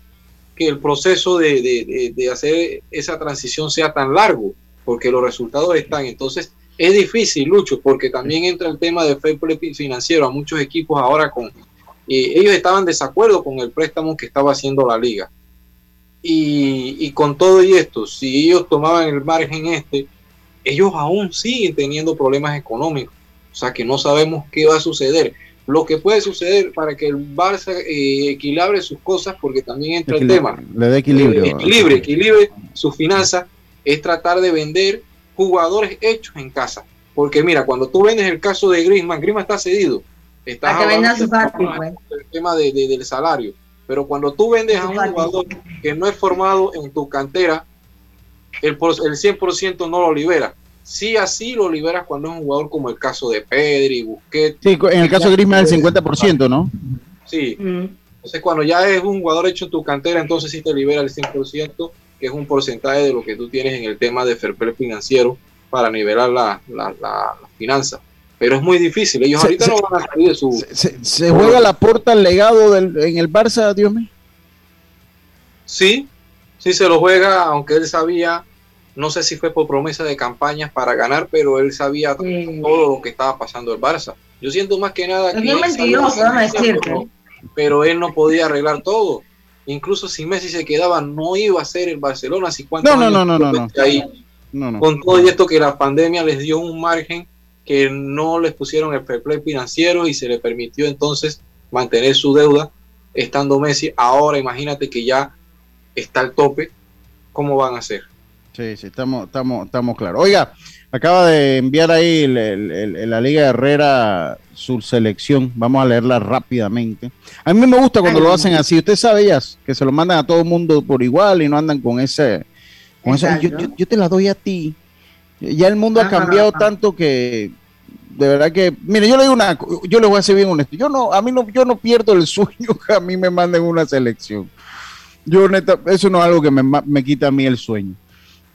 que el proceso de, de- de- de hacer esa transición sea tan largo, porque los resultados están. Entonces es difícil, Lucho, porque también entra el tema de fair play financiero a muchos equipos ahora con... eh, ellos estaban en desacuerdo con el préstamo que estaba haciendo la liga. Y, y con todo y esto, si ellos tomaban el margen este, ellos aún siguen teniendo problemas económicos. O sea que no sabemos qué va a suceder. Lo que puede suceder para que el Barça eh, equilibre sus cosas, porque también entra el Equilibrio, tema. Le da equilibrio. Eh, equilibre, equilibre sus finanzas, es tratar de vender jugadores hechos en casa. Porque mira, cuando tú vendes el caso de Griezmann, Griezmann está cedido. Para que su Fati, pues. del tema de- de- del salario. Pero cuando tú vendes a un jugador que no es formado en tu cantera, el, por- el 100% no lo libera. Sí, así lo liberas cuando es un jugador como el caso de Pedri, Busquets. Sí, en el caso de Griezmann el 50%, ¿no? Sí. Entonces, cuando ya es un jugador hecho en tu cantera, entonces sí te libera el 100%, que es un porcentaje de lo que tú tienes en el tema de fair play financiero para nivelar la, la, la- la finanza. Pero es muy difícil. Ellos Se- ahorita se- no van a salir de su. ¿Se juega la porta al legado del, en el Barça, Dios mío? Sí, sí se lo juega, aunque él sabía, no sé si fue por promesa de campañas para ganar, pero él sabía todo lo que estaba pasando el Barça. Yo siento más que nada Es que. bien mentiroso, decirte. Pero él no podía arreglar todo. Incluso si Messi se quedaba, no iba a ser el Barcelona. Si No, no, no, no, no, no. Ahí. No, no. Con todo y esto que la pandemia les dio un margen que no les pusieron el fair play financiero y se le permitió entonces mantener su deuda estando Messi. Ahora imagínate que ya está al tope. ¿Cómo van a hacer? Sí, sí, estamos, estamos, estamos claros. Oiga, acaba de enviar ahí el- el- el- la Liga Herrera su selección. Vamos a leerla rápidamente. A mí me gusta cuando lo hacen así. Usted sabe, ya que se lo mandan a todo el mundo por igual y no andan con ese. Con ese yo, yo- yo te la doy a ti. Ya el mundo ha cambiado ajá. tanto que de verdad que, mire, yo le digo una, yo le voy a ser bien honesto. Yo no, a mí no, yo no pierdo el [LAUGHS] sueño que a mí me manden una selección. Yo neta, eso no es algo que me, me quita a mí el sueño.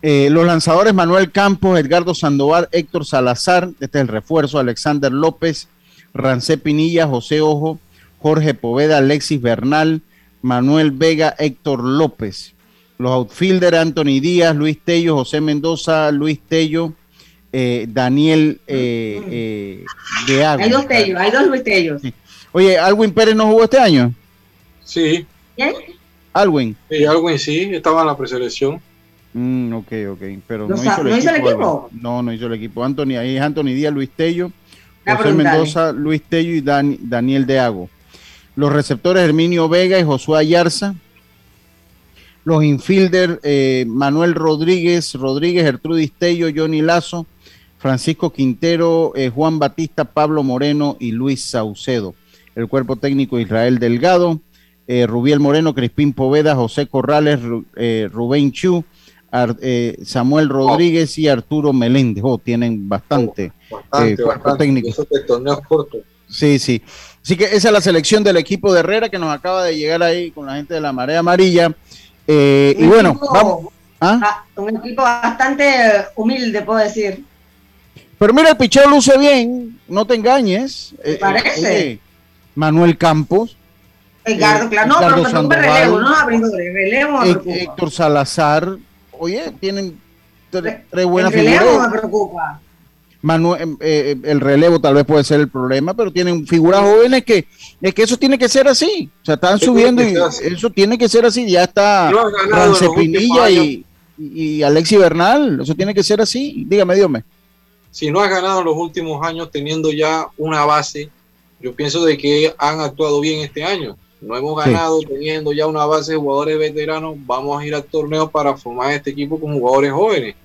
Eh, los lanzadores Manuel Campos, Edgardo Sandoval, Héctor Salazar, este es el refuerzo, Alexander López, Rancé Pinilla, José Ojo, Jorge Poveda, Alexis Bernal, Manuel Vega, Héctor López. Los outfielders Anthony Díaz, Luis Tello, José Mendoza, Luis Tello, eh, Daniel eh, eh, de Agua. Hay dos tellos, hay dos Luis Tellos. Oye, ¿Alwin Pérez no jugó este año? Sí, ¿Quién? Alwin. sí algo en sí, estaba en la preselección. Mm, ok, ok, pero ¿No hizo el no hizo el equipo. No, no hizo el equipo. Anthony, ahí es Anthony Díaz, Luis Tello, José. Mendoza, Luis Tello y Dan- Daniel Deago. Los receptores Herminio Vega y Josué Ayarza. Los infielder eh, Manuel Rodríguez, Rodríguez, Gertrudis Tello, Johnny Lazo, Francisco Quintero, eh, Juan Batista, Pablo Moreno y Luis Saucedo. El cuerpo técnico Israel Delgado, eh, Rubiel Moreno, Crispín Poveda, José Corrales, Ru- eh, Rubén Chu, Ar- eh, Samuel Rodríguez y Arturo Meléndez. Oh, tienen bastante, Bastante, eh, cuerpo bastante. técnico. Eso. Sí, sí. Así que esa es la selección del equipo de Herrera que nos acaba de llegar ahí con la gente de la Marea Amarilla. Eh, y bueno, equipo- vamos. ¿Ah? un equipo bastante humilde, puedo decir. Pero mira, el picheo luce bien, no te engañes. Eh, parece? eh, Manuel Campos. Edgardo, claro, no, Ricardo pero Sandoval, relevo, no abridores, relevo me Hé- preocupa. Héctor Salazar. Oye, tienen tre- tres buenas el relevo figuras. me preocupa. Manuel, eh, el relevo tal vez puede ser el problema, pero tienen figuras jóvenes que es que eso tiene que ser así. O sea, están subiendo y eso tiene que ser así. Ya está Rance Pinilla y, y Alexi Bernal. Eso tiene que ser así. Dígame, dígame. si no has ganado en los últimos años teniendo ya una base, yo pienso de que han actuado bien este año. No hemos Sí. ganado teniendo ya una base de jugadores veteranos. Vamos a ir al torneo para formar este equipo con jugadores jóvenes.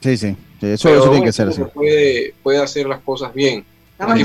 Sí, sí. eso, tiene que ser así. Puede, puede hacer las cosas bien. Estamos,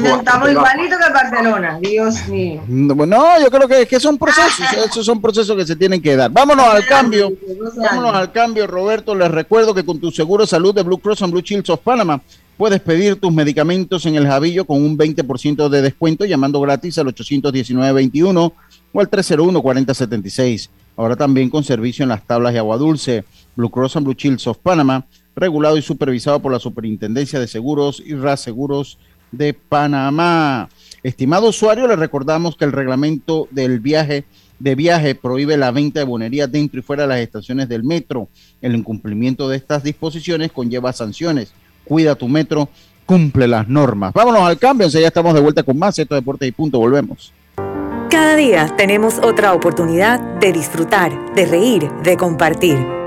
igualitos que Barcelona, Dios mío. No, no, yo creo que, que son procesos, esos son procesos que se tienen que dar. Vámonos al cambio, vámonos al cambio, Roberto. Les recuerdo que con tu seguro de salud de Blue Cross and Blue Shields of Panama puedes pedir tus medicamentos en el Javillo con un 20% de descuento llamando gratis al 819-21 o al 301-4076. Ahora también con servicio en las tablas de agua dulce. Blue Cross and Blue Shields of Panama, regulado y supervisado por la Superintendencia de Seguros y Reaseguros de Panamá. Estimado usuario, le recordamos que el reglamento del viaje de viaje prohíbe la venta de bonería dentro y fuera de las estaciones del metro. El incumplimiento de estas disposiciones conlleva sanciones. Cuida tu metro, cumple las normas. Vámonos al cambio, ya estamos de vuelta con más. Esto es Deportes y Punto, volvemos. Cada día tenemos otra oportunidad de disfrutar, de reír, de compartir.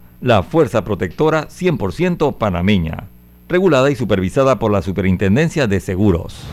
la fuerza protectora 100% panameña regulada y supervisada por la Superintendencia de Seguros.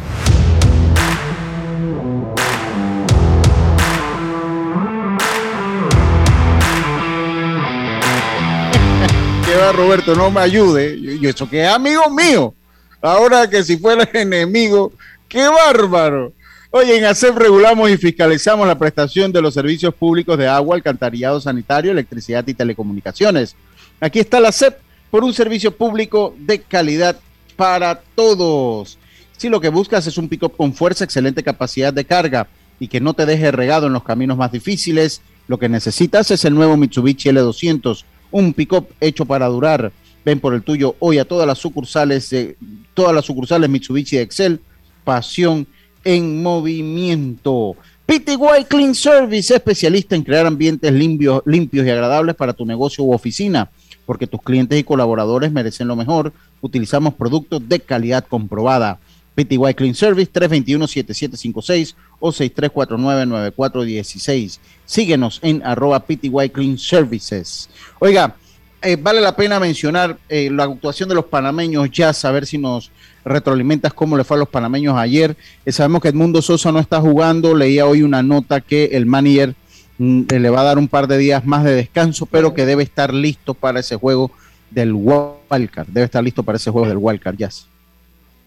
que va Roberto, no me ayude. Yo, eso que es amigo mío. Ahora que si fuera [LAUGHS] enemigo, qué bárbaro. Oye, en ASEP regulamos y fiscalizamos la prestación de los servicios públicos de agua, alcantarillado sanitario, electricidad y telecomunicaciones. Aquí está la ASEP por un servicio público de calidad para todos. Si lo que buscas es un pick-up con fuerza, excelente capacidad de carga y que no te deje regado en los caminos más difíciles, lo que necesitas es el nuevo Mitsubishi L200, un pick-up hecho para durar. Ven por el tuyo hoy a todas las sucursales de todas las sucursales Mitsubishi de Excel. Pasión en movimiento. PTY Clean Service, especialista en crear ambientes limpios, limpios y agradables para tu negocio u oficina porque tus clientes y colaboradores merecen lo mejor. Utilizamos productos de calidad comprobada. PTY Clean Service 321-7756 o 6349-9416. Síguenos en arroba PTY Clean Services. Oiga, eh, vale la pena mencionar eh, la actuación de los panameños ya, saber si nos retroalimentas cómo le fue a los panameños ayer. Eh, sabemos que Edmundo Sosa no está jugando. Leía hoy una nota que el manager Mm, le va a dar un par de días más de descanso, pero que debe estar listo para ese juego del Wildcard. Debe estar listo para ese juego del Wildcard Jazz.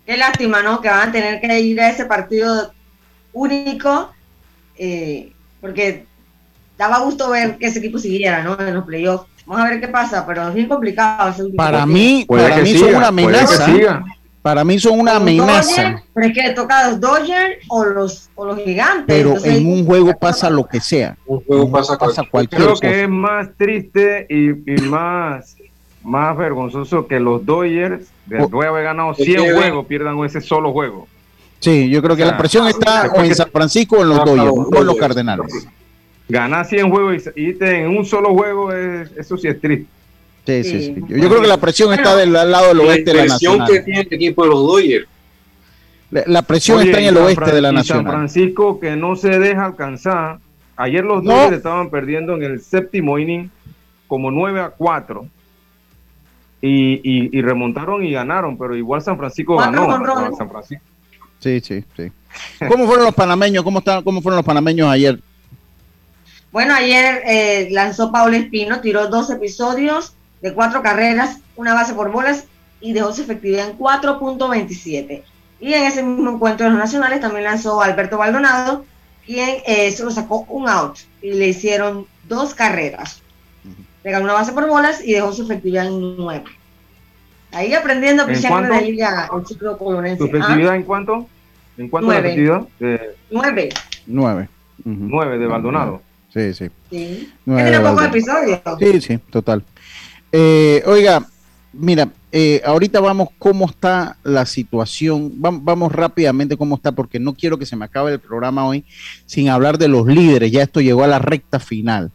Qué lástima, ¿no? Que van a tener que ir a ese partido único, eh, porque daba gusto ver que ese equipo siguiera, ¿no? En los playoffs. Vamos a ver qué pasa, pero es bien complicado. Ese para mí, para mí son una amenaza. Para mí son una amenaza. pero es que toca a los Dodgers o los, o los gigantes. Pero en un juego pasa lo que sea. Un juego pasa, cualquier Creo que es más triste y, y, más, más vergonzoso que los Dodgers, después de haber ganado 100 juegos, pierdan ese solo juego. Sí, yo creo que la presión está o en San Francisco o en los Dodgers, o en los Cardenales. Ganar 100 juegos y irte en un solo juego, es, eso sí es triste. Sí, sí, sí. Yo, creo que la presión está del lado del oeste de la nacional. La presión que tiene el equipo de los Dodgers. La, presión está en el oeste de la nacional. San Francisco que no se deja alcanzar. Ayer los Dodgers estaban perdiendo en el séptimo inning como 9 a 4. Y, y, remontaron y ganaron, pero igual San Francisco ganó. San Francisco. Sí, sí, sí. ¿Cómo fueron los panameños? ¿Cómo, están, cómo fueron los panameños ayer? Bueno, ayer eh, lanzó Paulo Espino, tiró dos episodios, de cuatro carreras, una base por bolas y dejó su efectividad en 4.27. Y en ese mismo encuentro de los nacionales también lanzó Alberto Baldonado, quien eh, solo sacó un out y le hicieron dos carreras. Le ganó una base por bolas y dejó su efectividad en 9. Ahí aprendiendo ¿En cuánto? de liga el ciclo colonense. ¿Su efectividad en cuánto? ¿En cuánto la efectividad? De... 9. 9. 9 de Baldonado. Sí, sí. Sí. Tiene pocos episodios. Sí, sí, total. Eh, oiga, mira, eh, ahorita vamos cómo está la situación, vamos, rápidamente cómo está, porque no quiero que se me acabe el programa hoy sin hablar de los líderes, ya esto llegó a la recta final.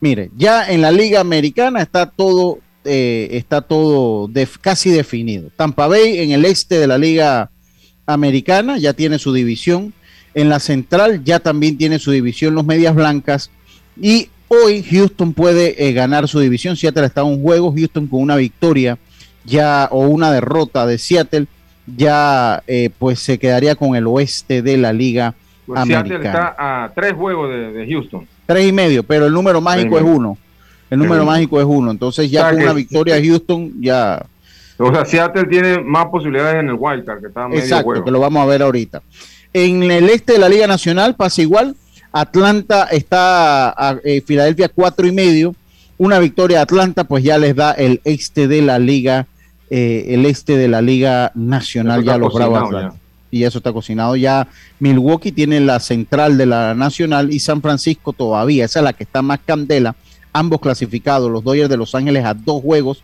Mire, ya en la Liga Americana está todo, eh, está todo casi definido. Tampa Bay en el este de la Liga Americana ya tiene su división. En la central ya también tiene su división los Medias Blancas. Y Hoy Houston puede eh, ganar su división. Seattle está en un juego. Houston con una victoria ya o una derrota de Seattle ya eh, pues se quedaría con el oeste de la liga pues americana. Seattle está a tres juegos de, Houston. Tres y medio, pero el número mágico es uno. El número mágico es uno. Entonces ya con una victoria Houston ya... O sea, Seattle tiene más posibilidades en el wildcard que está medio Exacto, que lo vamos a ver ahorita. En el este de la Liga Nacional pasa igual. Atlanta está a, eh, Filadelfia cuatro y medio. Una victoria a Atlanta, pues ya les da el este de la liga, eh, el este de la liga nacional, ya los Bravos Atlanta. Y eso está cocinado. Ya Milwaukee tiene la central de la nacional y San Francisco todavía. Esa es la que está más candela. Ambos clasificados, los Dodgers de Los Ángeles a dos juegos.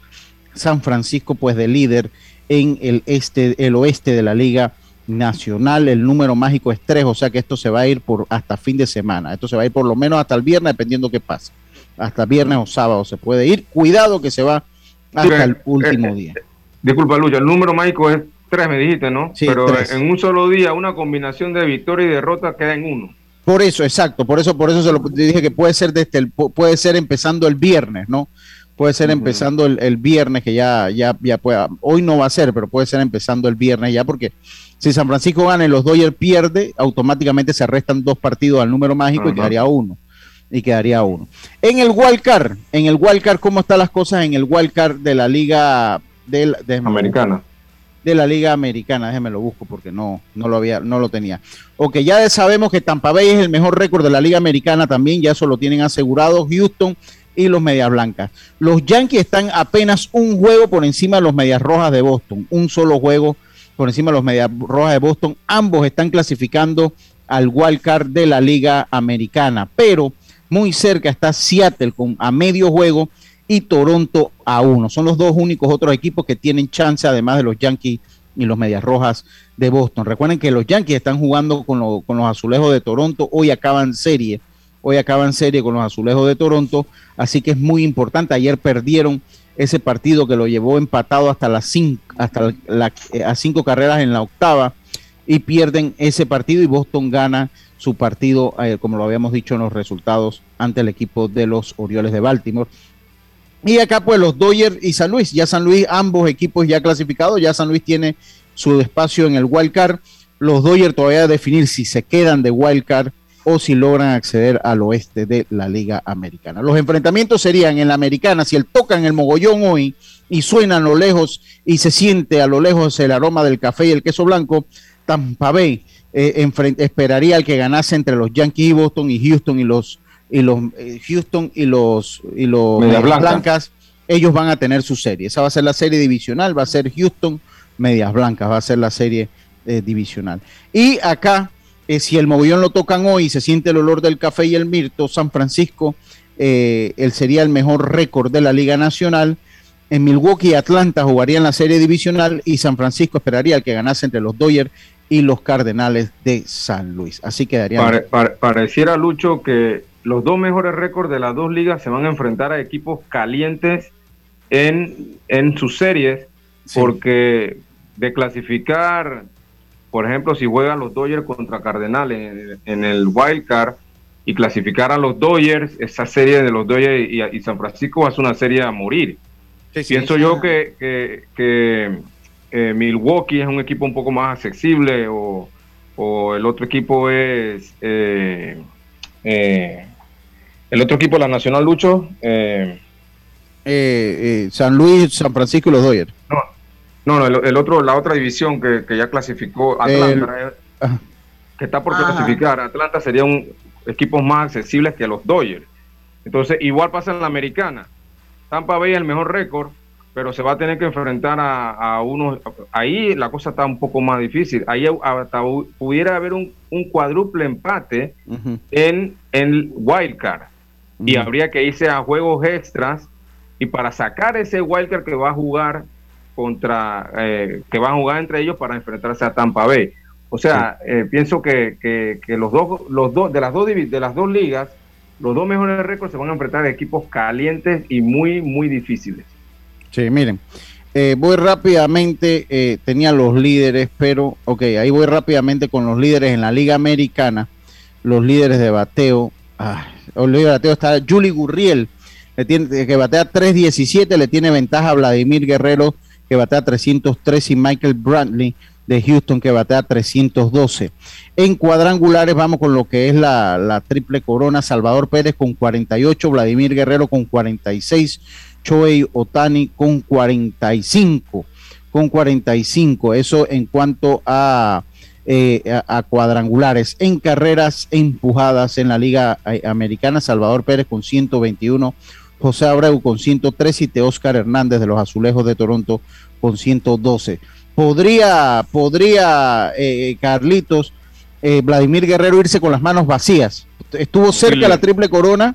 San Francisco, pues de líder en el este, el oeste de la liga nacional. El número mágico es 3, o sea que esto se va a ir por hasta fin de semana. Esto se va a ir por lo menos hasta el viernes, dependiendo qué pase. Hasta viernes o sábado se puede ir. Cuidado que se va hasta el último eh, día. eh, disculpa, Lucha, el número mágico es 3, me dijiste, ¿no? Sí, Pero tres. en un solo día, una combinación de victoria y derrota queda en uno. Por eso, exacto, por eso, por eso se lo dije que puede ser desde el, pu- puede ser empezando el viernes, ¿no? Puede ser empezando el, el viernes, que ya, ya, ya pueda. Hoy no va a ser, pero puede ser empezando el viernes ya, porque si San Francisco gana y los Dodgers pierde, automáticamente se restan dos partidos al número mágico y quedaría uno. Y quedaría uno. En el wild card, en el wild card, ¿cómo están las cosas en el wild card de la liga de, Americana. de la Liga Americana. Déjeme lo busco porque no, no lo había, no lo tenía. Ok, ya sabemos que Tampa Bay es el mejor récord de la Liga Americana también, ya eso lo tienen asegurado Houston y los Medias Blancas. Los Yankees están apenas un juego por encima de los Medias Rojas de Boston, un solo juego por encima de los Medias Rojas de Boston. Ambos están clasificando al wild card de la Liga Americana, pero muy cerca está Seattle a medio juego y Toronto a uno. Son los dos únicos otros equipos que tienen chance, además de los Yankees y los Medias Rojas de Boston. Recuerden que los Yankees están jugando con, con los azulejos de Toronto. Hoy acaban serie. Hoy acaban serie con los azulejos de Toronto. Así que es muy importante. Ayer perdieron ese partido que lo llevó empatado hasta las cinco, hasta eh, a cinco carreras en la octava y pierden ese partido y Boston gana su partido, eh, como lo habíamos dicho en los resultados, ante el equipo de los Orioles de Baltimore. Y acá pues los Dodgers y San Luis, ya San Luis, ambos equipos ya clasificados, ya San Luis tiene su espacio en el wild card. Los Dodgers todavía a definir si se quedan de wild card o si logran acceder al oeste de la Liga Americana. Los enfrentamientos serían en la Americana, si el tocan el mogollón hoy y suena a lo lejos y se siente a lo lejos el aroma del café y el queso blanco, Tampa Bay eh, esperaría al que ganase entre los Yankees y Boston y Houston y los y los eh, Houston y los y los. Blancas, ellos van a tener su serie. Esa va a ser la serie divisional, va a ser Houston Medias Blancas, va a ser la serie eh, divisional. Y acá, eh, si el mogollón lo tocan hoy y se siente el olor del café y el mirto, San Francisco, eh, él sería el mejor récord de la Liga Nacional. En Milwaukee y Atlanta jugarían la serie divisional y San Francisco esperaría al que ganase entre los Dodgers y los Cardenales de San Luis. Así quedarían. Pare- pare- pareciera, Lucho, que los dos mejores récords de las dos ligas se van a enfrentar a equipos calientes en, en sus series, porque de clasificar, por ejemplo, si juegan los Dodgers contra Cardenales en, en el Wild Card y clasificar a los Dodgers, esa serie de los Dodgers y, y San Francisco va a ser una serie a morir. Pienso yo que, que, que, eh, Milwaukee es un equipo un poco más accesible o, o el otro equipo es eh, eh, el otro equipo la Nacional Lucho eh, Eh, eh, San Luis, San Francisco y los Dodgers. no no el, el otro la otra división que, que ya clasificó Atlanta eh, que está por Ajá. clasificar Atlanta sería un equipos más accesibles que los Dodgers. Entonces igual pasa en la Americana. Tampa Bay es el mejor récord pero se va a tener que enfrentar a, a unos ahí la cosa está un poco más difícil. Ahí hasta pudiera haber un, un cuádruple empate en el wild card. Y habría que irse a juegos extras y para sacar ese wild card que va a jugar contra eh, que van a jugar entre ellos para enfrentarse a Tampa Bay o sea eh, pienso que, que- que los dos los dos de las dos de las dos ligas los dos mejores récords se van a enfrentar a equipos calientes y muy muy difíciles Sí, miren, eh, voy rápidamente, eh, tenía los líderes, pero, ok, ahí voy rápidamente con los líderes en la Liga Americana, los líderes de bateo. Ah, el líder de bateo está Julie Gurriel, le tiene, que batea 3.17, le tiene ventaja a Vladimir Guerrero, que batea 303, y Michael Brantley de Houston, que batea 312. En cuadrangulares vamos con lo que es la, triple corona, Salvador Pérez con 48, Vladimir Guerrero con 46, Choei Otani con 45, con 45. Eso en cuanto a eh, a, a cuadrangulares. En carreras empujadas en la Liga eh, Americana, Salvador Pérez con 121, José Abreu con 103 y Teóscar Hernández de los Azulejos de Toronto con 112. Podría, podría eh, Carlitos, eh, Vladimir Guerrero irse con las manos vacías. Estuvo cerca la triple corona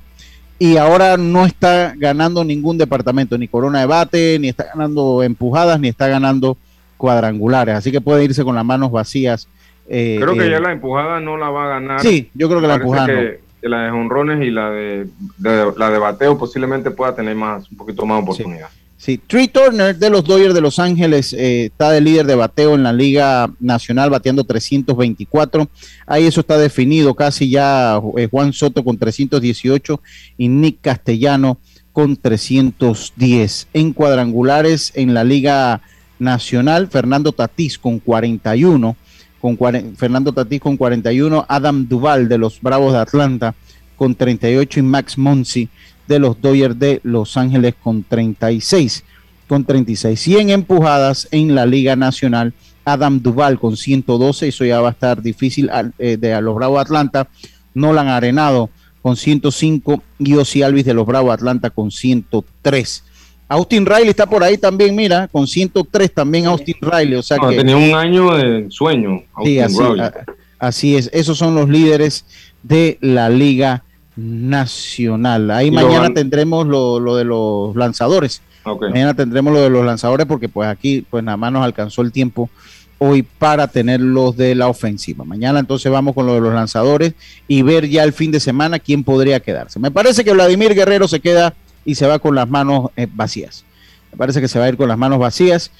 y ahora no está ganando ningún departamento, ni corona de bate, ni está ganando empujadas, ni está ganando cuadrangulares. Así que puede irse con las manos vacías. eh, Creo que eh, ya la empujada no la va a ganar. Sí, yo creo que la empujada que- que la de jonrones y la de, de- la de bateo posiblemente pueda tener más, un poquito más oportunidad. Sí, Trey Turner de los Dodgers de Los Ángeles eh, está de líder de bateo en la Liga Nacional, bateando 324. Ahí eso está definido casi ya eh, Juan Soto con 318 y Nick Castellano con 310. En cuadrangulares en la Liga Nacional, Fernando Tatís con 41. Con Fernando Tatís con 41, Adam Duval de los Bravos de Atlanta con 38 y Max Monsi de los Dodgers de Los Ángeles con 36. Con 36. Y en empujadas en la Liga Nacional, Adam Duval con 112. Eso ya va a estar difícil eh, de los Bravos de Atlanta. Nolan Arenado con 105 y Ozzy Alvis de los Bravos de Atlanta con 103. Austin Riley está por ahí también, mira, con 103 también Austin Riley. O sea No, que tenía un año de sueño. Sí, Austin así, Riley. a- así es. Esos son los líderes de la Liga Nacional. Ahí lo mañana tendremos lo, lo de los lanzadores. Mañana tendremos lo de los lanzadores porque pues aquí pues nada más nos alcanzó el tiempo hoy para tener los de la ofensiva. Mañana entonces vamos con lo de los lanzadores y ver ya el fin de semana quién podría quedarse. Me parece que Vladimir Guerrero se queda y se va con las manos eh, vacías. Me parece que se va a ir con las manos vacías.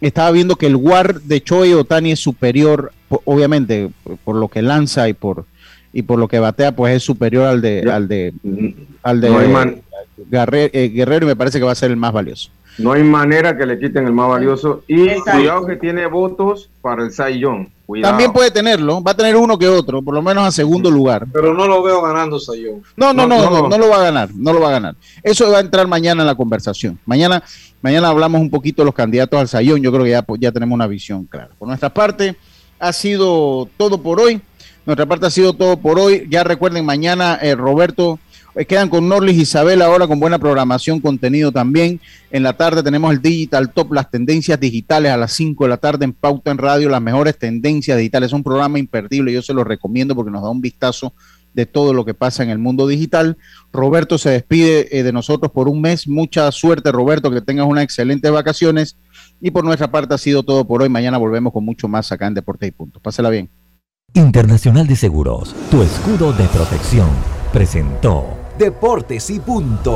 Estaba viendo que el WAR de Choi Otani es superior, obviamente, por, por lo que lanza y por y por lo que batea, pues es superior al de al de al de No Garre- eh, Guerrero y me parece que va a ser el más valioso. No hay manera que le quiten el más valioso. Y cuidado que tiene votos para el Young. Cuidado. También puede tenerlo, va a tener uno que otro, por lo menos a segundo lugar. Pero no lo veo ganando Sayón. No, no, no, No, no, no. no, lo va a ganar, no lo va a ganar. Eso va a entrar mañana en la conversación. Mañana, mañana hablamos un poquito de los candidatos al Sayón. Yo creo que ya, ya tenemos una visión clara. Por nuestra parte, ha sido todo por hoy. Nuestra parte ha sido todo por hoy. Ya recuerden, mañana eh, Roberto quedan con Norlis Isabel ahora con buena programación, contenido también. En la tarde tenemos el Digital Top, las tendencias digitales a las 5 de la tarde en Pauta en Radio, las mejores tendencias digitales. Es un programa imperdible, yo se lo recomiendo porque nos da un vistazo de todo lo que pasa en el mundo digital. Roberto se despide eh, de nosotros por un mes. Mucha suerte, Roberto, que tengas unas excelentes vacaciones. Y por nuestra parte ha sido todo por hoy. Mañana volvemos con mucho más acá en Deporte y Punto. Pásela bien. Internacional de Seguros, tu escudo de protección, presentó Deportes y punto.